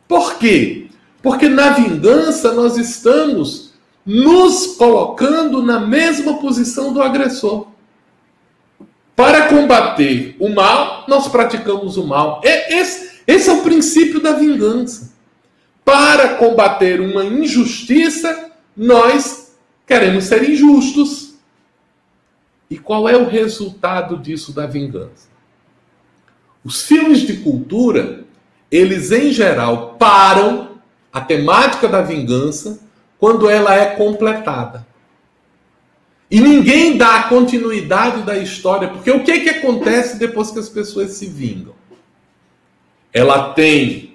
Por quê? Porque na vingança nós estamos nos colocando na mesma posição do agressor. Para combater o mal, nós praticamos o mal. Esse, esse é o princípio da vingança. Para combater uma injustiça, nós queremos ser injustos. E qual é o resultado disso da vingança? Os filmes de cultura, eles em geral param a temática da vingança quando ela é completada. E ninguém dá a continuidade da história, porque o que, que acontece depois que as pessoas se vingam? Ela tem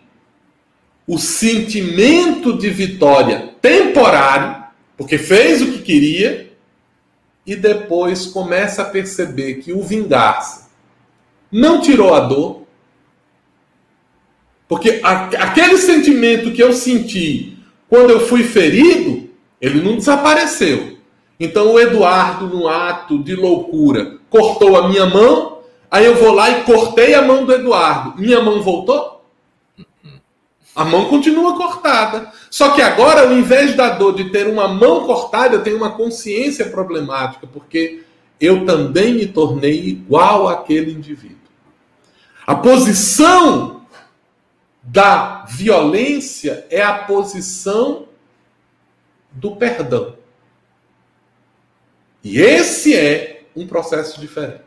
o sentimento de vitória temporário, porque fez o que queria, e depois começa a perceber que o vingar-se não tirou a dor, porque aquele sentimento que eu senti quando eu fui ferido, ele não desapareceu. Então o Eduardo, num ato de loucura, cortou a minha mão, aí eu vou lá e cortei a mão do Eduardo. Minha mão voltou? A mão continua cortada. Só que agora, ao invés da dor de ter uma mão cortada, eu tenho uma consciência problemática, porque eu também me tornei igual àquele indivíduo. A posição da violência é a posição do perdão. E esse é um processo diferente.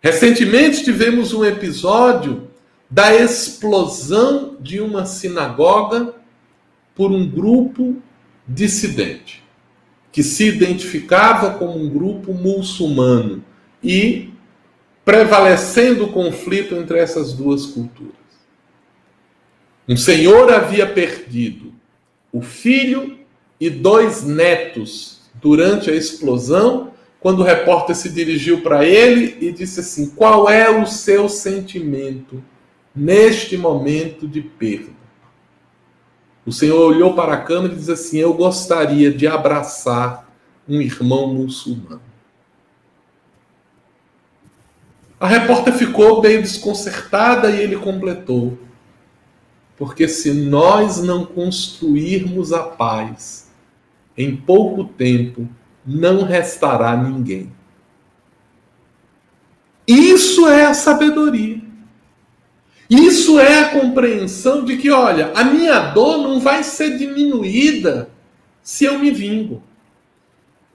Recentemente tivemos um episódio da explosão de uma sinagoga por um grupo dissidente, que se identificava como um grupo muçulmano e prevalecendo o conflito entre essas duas culturas. Um senhor havia perdido o filho e dois netos durante a explosão, quando o repórter se dirigiu para ele e disse assim: Qual é o seu sentimento neste momento de perda? O Senhor olhou para a cama e disse assim: Eu gostaria de abraçar um irmão muçulmano. A repórter ficou meio desconcertada e ele completou: Porque se nós não construirmos a paz, em pouco tempo não restará ninguém. Isso é a sabedoria. Isso é a compreensão de que, olha, a minha dor não vai ser diminuída se eu me vingo.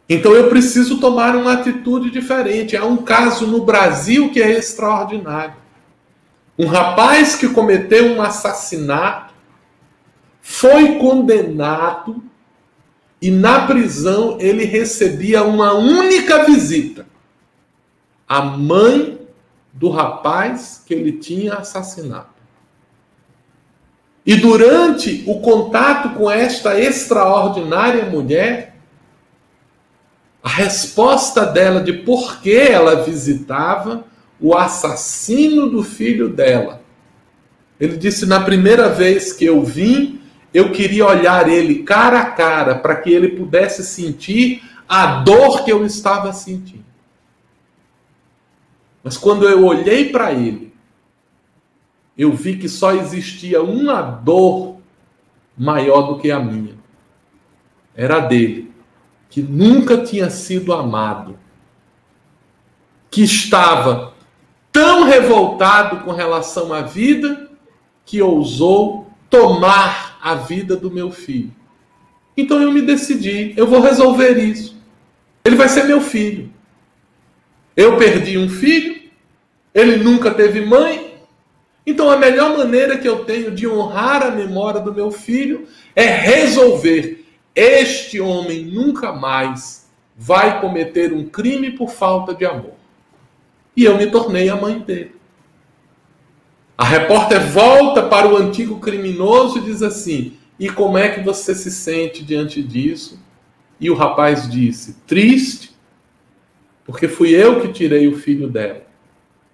Então eu preciso tomar uma atitude diferente. Há um caso no Brasil que é extraordinário. Um rapaz que cometeu um assassinato foi condenado e na prisão ele recebia uma única visita. A mãe do rapaz que ele tinha assassinado. E durante o contato com esta extraordinária mulher, a resposta dela de por que ela visitava o assassino do filho dela. Ele disse: Na primeira vez que eu vim, eu queria olhar ele cara a cara para que ele pudesse sentir a dor que eu estava sentindo. Mas quando eu olhei para ele, eu vi que só existia uma dor maior do que a minha. Era a dele que nunca tinha sido amado, que estava tão revoltado com relação à vida que ousou tomar a vida do meu filho. Então eu me decidi, eu vou resolver isso. Ele vai ser meu filho. Eu perdi um filho, ele nunca teve mãe. Então a melhor maneira que eu tenho de honrar a memória do meu filho é resolver este homem nunca mais vai cometer um crime por falta de amor. E eu me tornei a mãe dele. A repórter volta para o antigo criminoso e diz assim: E como é que você se sente diante disso? E o rapaz disse: Triste, porque fui eu que tirei o filho dela,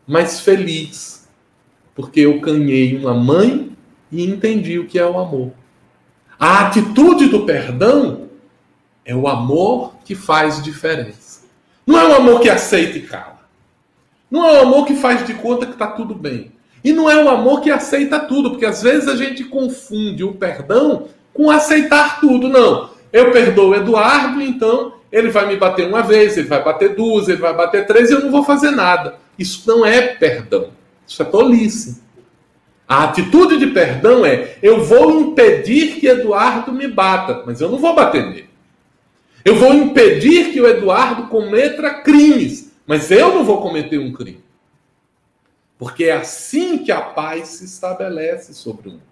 mas feliz, porque eu canhei uma mãe e entendi o que é o amor. A atitude do perdão é o amor que faz diferença. Não é um amor que aceita e cala. Não é um amor que faz de conta que está tudo bem. E não é um amor que aceita tudo, porque às vezes a gente confunde o perdão com aceitar tudo. Não. Eu perdoo o Eduardo, então ele vai me bater uma vez, ele vai bater duas, ele vai bater três e eu não vou fazer nada. Isso não é perdão. Isso é tolice. A atitude de perdão é: eu vou impedir que Eduardo me bata, mas eu não vou bater nele. Eu vou impedir que o Eduardo cometa crimes, mas eu não vou cometer um crime. Porque é assim que a paz se estabelece sobre o mundo.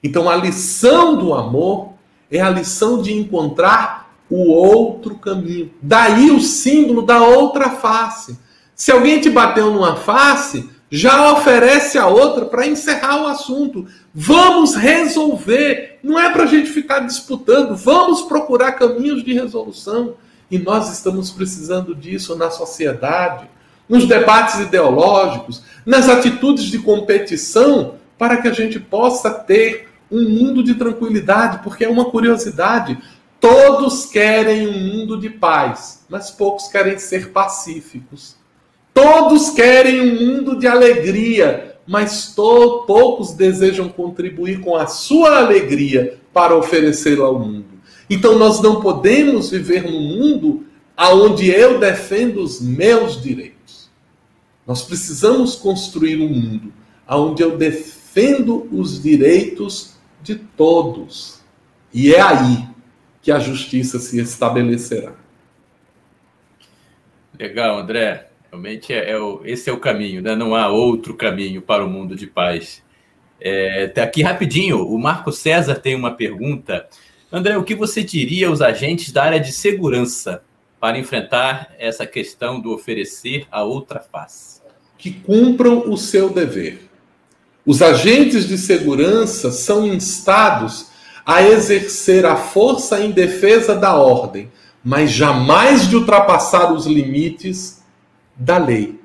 Então a lição do amor é a lição de encontrar o outro caminho. Daí o símbolo da outra face. Se alguém te bateu numa face, já oferece a outra para encerrar o assunto. Vamos resolver. Não é para a gente ficar disputando. Vamos procurar caminhos de resolução. E nós estamos precisando disso na sociedade, nos debates ideológicos, nas atitudes de competição, para que a gente possa ter um mundo de tranquilidade, porque é uma curiosidade. Todos querem um mundo de paz, mas poucos querem ser pacíficos. Todos querem um mundo de alegria, mas poucos desejam contribuir com a sua alegria para oferecê-la ao mundo. Então nós não podemos viver num mundo onde eu defendo os meus direitos. Nós precisamos construir um mundo onde eu defendo os direitos de todos. E é aí que a justiça se estabelecerá. Legal, André. Realmente é, é o, esse é o caminho, né? não há outro caminho para o mundo de paz. É, tá aqui rapidinho, o Marco César tem uma pergunta. André, o que você diria aos agentes da área de segurança para enfrentar essa questão do oferecer a outra face? Que cumpram o seu dever. Os agentes de segurança são instados a exercer a força em defesa da ordem, mas jamais de ultrapassar os limites da lei.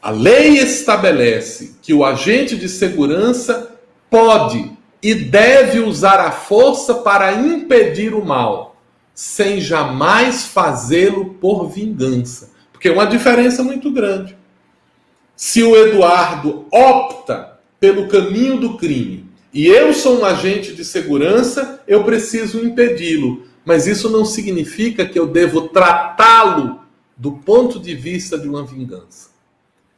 A lei estabelece que o agente de segurança pode e deve usar a força para impedir o mal, sem jamais fazê-lo por vingança. Porque é uma diferença muito grande. Se o Eduardo opta pelo caminho do crime e eu sou um agente de segurança, eu preciso impedi-lo. Mas isso não significa que eu devo tratá-lo do ponto de vista de uma vingança.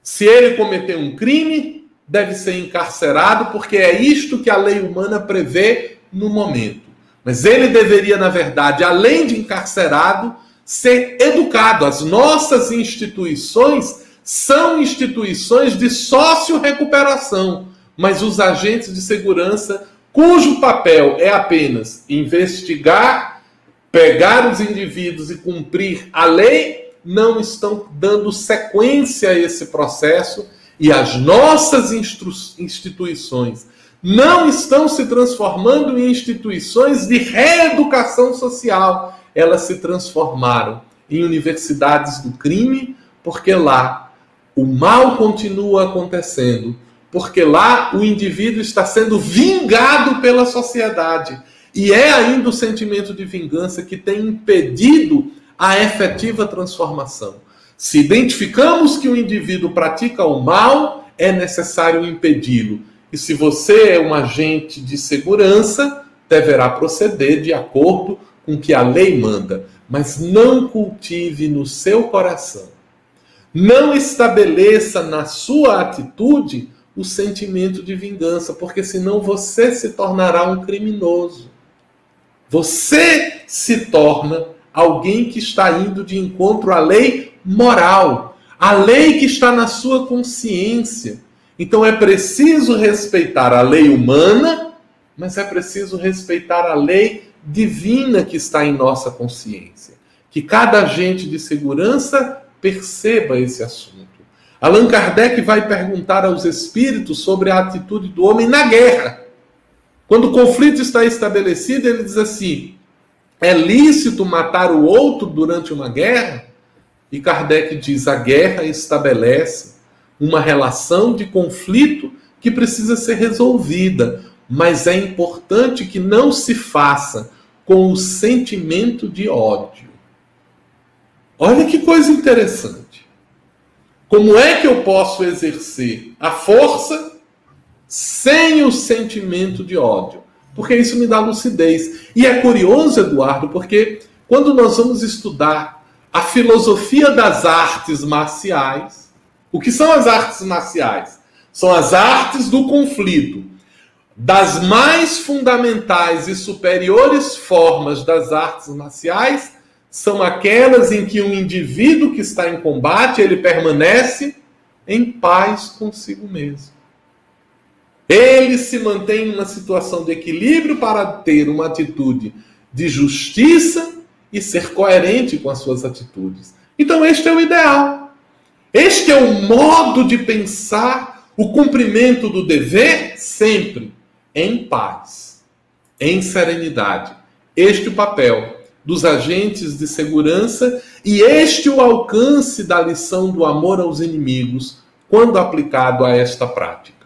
Se ele cometeu um crime, deve ser encarcerado, porque é isto que a lei humana prevê no momento. Mas ele deveria, na verdade, além de encarcerado, ser educado. As nossas instituições são instituições de sócio-recuperação, mas os agentes de segurança, cujo papel é apenas investigar, pegar os indivíduos e cumprir a lei, não estão dando sequência a esse processo e as nossas instituições não estão se transformando em instituições de reeducação social. Elas se transformaram em universidades do crime, porque lá o mal continua acontecendo, porque lá o indivíduo está sendo vingado pela sociedade. E é ainda o sentimento de vingança que tem impedido a efetiva transformação. Se identificamos que o indivíduo pratica o mal, é necessário impedi-lo. E se você é um agente de segurança, deverá proceder de acordo com o que a lei manda, mas não cultive no seu coração. Não estabeleça na sua atitude o sentimento de vingança, porque senão você se tornará um criminoso. Você se torna alguém que está indo de encontro à lei moral, a lei que está na sua consciência. Então é preciso respeitar a lei humana, mas é preciso respeitar a lei divina que está em nossa consciência. Que cada agente de segurança perceba esse assunto. Allan Kardec vai perguntar aos espíritos sobre a atitude do homem na guerra. Quando o conflito está estabelecido, ele diz assim: é lícito matar o outro durante uma guerra? E Kardec diz: a guerra estabelece uma relação de conflito que precisa ser resolvida, mas é importante que não se faça com o sentimento de ódio. Olha que coisa interessante. Como é que eu posso exercer a força sem o sentimento de ódio? Porque isso me dá lucidez. E é curioso, Eduardo, porque quando nós vamos estudar a filosofia das artes marciais, o que são as artes marciais? São as artes do conflito. Das mais fundamentais e superiores formas das artes marciais são aquelas em que um indivíduo que está em combate, ele permanece em paz consigo mesmo. Ele se mantém numa situação de equilíbrio para ter uma atitude de justiça e ser coerente com as suas atitudes. Então, este é o ideal. Este é o modo de pensar o cumprimento do dever sempre em paz, em serenidade. Este é o papel dos agentes de segurança e este é o alcance da lição do amor aos inimigos quando aplicado a esta prática.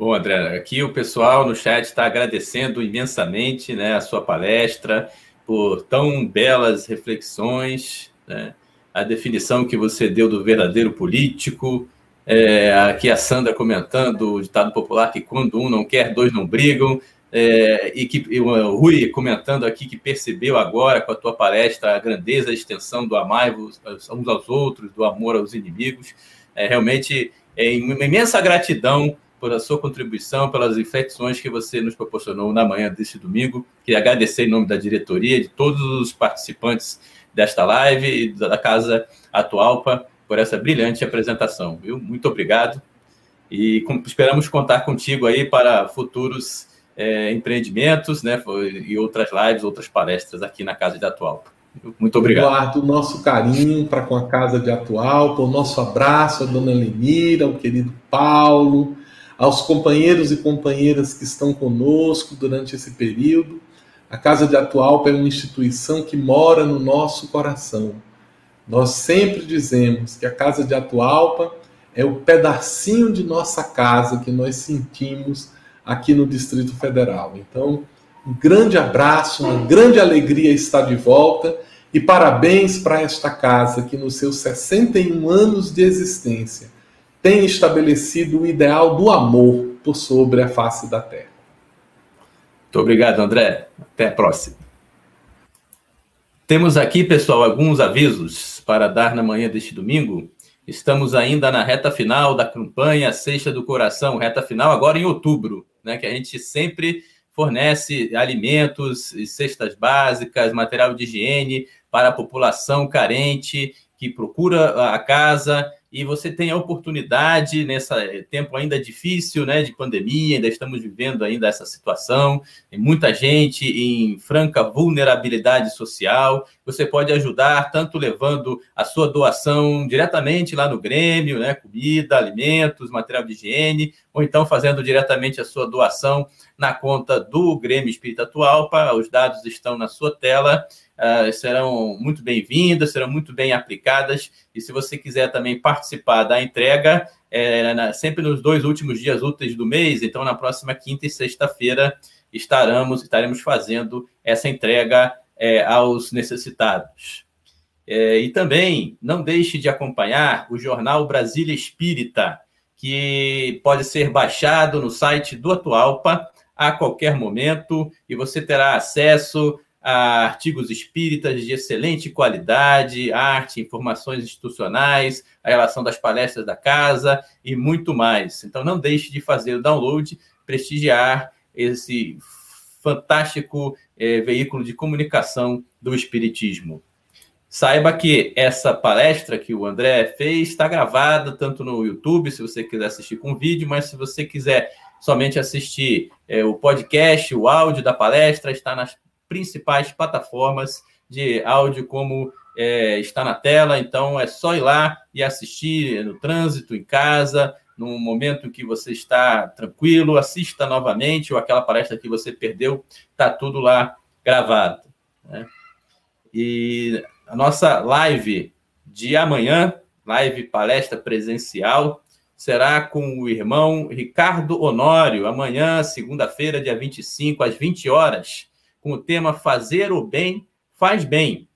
Bom, André, aqui o pessoal no chat está agradecendo imensamente né, a sua palestra, por tão belas reflexões, né, a definição que você deu do verdadeiro político. É, aqui a Sandra comentando o ditado popular que quando um não quer, dois não brigam. É, e que o Rui comentando aqui que percebeu agora com a tua palestra a grandeza, a extensão do amar uns aos outros, do amor aos inimigos. É, realmente é uma imensa gratidão por a sua contribuição, pelas reflexões que você nos proporcionou na manhã deste domingo. Queria agradecer em nome da diretoria, de todos os participantes desta live e da Casa Atualpa por essa brilhante apresentação. Viu? Muito obrigado e esperamos contar contigo aí para futuros é, empreendimentos né, e outras lives, outras palestras aqui na Casa de Atualpa. Muito obrigado. Eduardo, nosso carinho para com a Casa de Atualpa, o nosso abraço à dona Lenira, ao querido Paulo, aos companheiros e companheiras que estão conosco durante esse período. A Casa de Atualpa é uma instituição que mora no nosso coração. Nós sempre dizemos que a Casa de Atualpa é o pedacinho de nossa casa que nós sentimos aqui no Distrito Federal. Então, um grande abraço, uma grande alegria estar de volta e parabéns para esta casa que, nos seus 61 anos de existência, tem estabelecido o ideal do amor por sobre a face da terra. Muito obrigado, André. Até a próxima. Temos aqui, pessoal, alguns avisos para dar na manhã deste domingo. Estamos ainda na reta final da campanha Sexta do Coração, reta final agora em outubro, né? Que a gente sempre fornece alimentos, cestas básicas, material de higiene para a população carente que procura a casa e você tem a oportunidade nesse tempo ainda difícil, né, de pandemia, ainda estamos vivendo ainda essa situação, tem muita gente em franca vulnerabilidade social. Você pode ajudar tanto levando a sua doação diretamente lá no Grêmio, né, comida, alimentos, material de higiene, ou então fazendo diretamente a sua doação na conta do Grêmio Espírita Atualpa. Os dados estão na sua tela uh, serão muito bem-vindas, serão muito bem aplicadas. E se você quiser também participar da entrega, é, na, sempre nos dois últimos dias úteis do mês, então na próxima quinta e sexta-feira estaremos, estaremos fazendo essa entrega é, aos necessitados. É, e também não deixe de acompanhar o jornal Brasília Espírita, que pode ser baixado no site do Atualpa a qualquer momento e você terá acesso artigos espíritas de excelente qualidade, arte, informações institucionais, a relação das palestras da casa e muito mais. Então, não deixe de fazer o download, prestigiar esse fantástico é, veículo de comunicação do Espiritismo. Saiba que essa palestra que o André fez está gravada tanto no YouTube, se você quiser assistir com vídeo, mas se você quiser somente assistir é, o podcast, o áudio da palestra, está nas principais plataformas de áudio, como é, está na tela. Então, é só ir lá e assistir no trânsito, em casa, no momento que você está tranquilo, assista novamente, ou aquela palestra que você perdeu, está tudo lá gravado. Né? E a nossa live de amanhã, live palestra presencial, será com o irmão Ricardo Honório, amanhã, segunda-feira, dia 25, às 20 horas com o tema Fazer o Bem Faz Bem.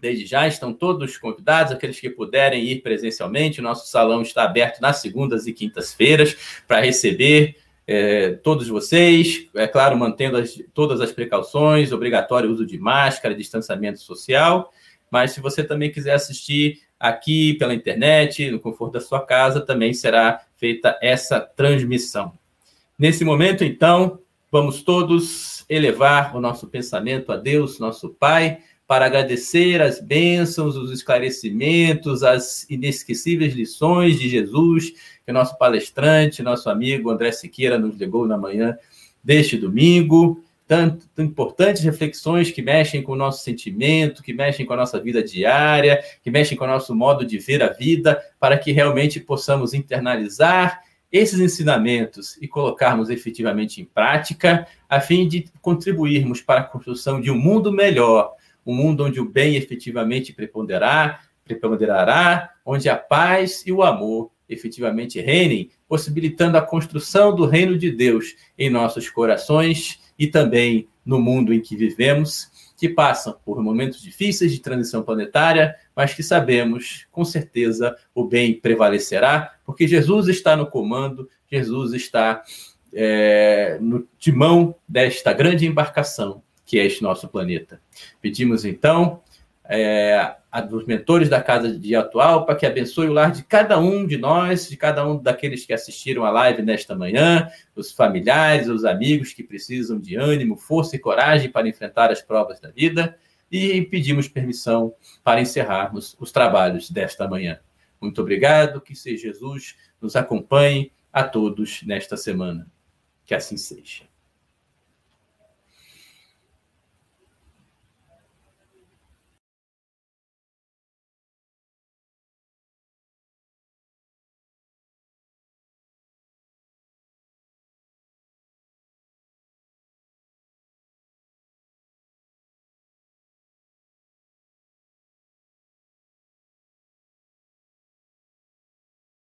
Desde já estão todos convidados, aqueles que puderem ir presencialmente. O nosso salão está aberto nas segundas e quintas-feiras para receber é, todos vocês, é claro, mantendo as, todas as precauções, obrigatório uso de máscara, distanciamento social. Mas se você também quiser assistir aqui pela internet, no conforto da sua casa, também será feita essa transmissão. Nesse momento, então, vamos todos elevar o nosso pensamento a Deus, nosso Pai, para agradecer as bênçãos, os esclarecimentos, as inesquecíveis lições de Jesus que nosso palestrante, nosso amigo André Siqueira nos legou na manhã deste domingo. Tanto, importantes reflexões que mexem com o nosso sentimento, que mexem com a nossa vida diária, que mexem com o nosso modo de ver a vida, para que realmente possamos internalizar esses ensinamentos e colocarmos efetivamente em prática, a fim de contribuirmos para a construção de um mundo melhor, um mundo onde o bem efetivamente preponderará, preponderará, onde a paz e o amor efetivamente reinem, possibilitando a construção do reino de Deus em nossos corações e também no mundo em que vivemos, que passam por momentos difíceis de transição planetária, mas que sabemos, com certeza, o bem prevalecerá, porque Jesus está no comando, Jesus está é, no timão desta grande embarcação que é este nosso planeta. Pedimos, então, é, a dos mentores da Casa de Atual para que abençoe o lar de cada um de nós, de cada um daqueles que assistiram a live nesta manhã, os familiares, os amigos que precisam de ânimo, força e coragem para enfrentar as provas da vida. E pedimos permissão para encerrarmos os trabalhos desta manhã. Muito obrigado, que seja Jesus nos acompanhe a todos nesta semana. Que assim seja.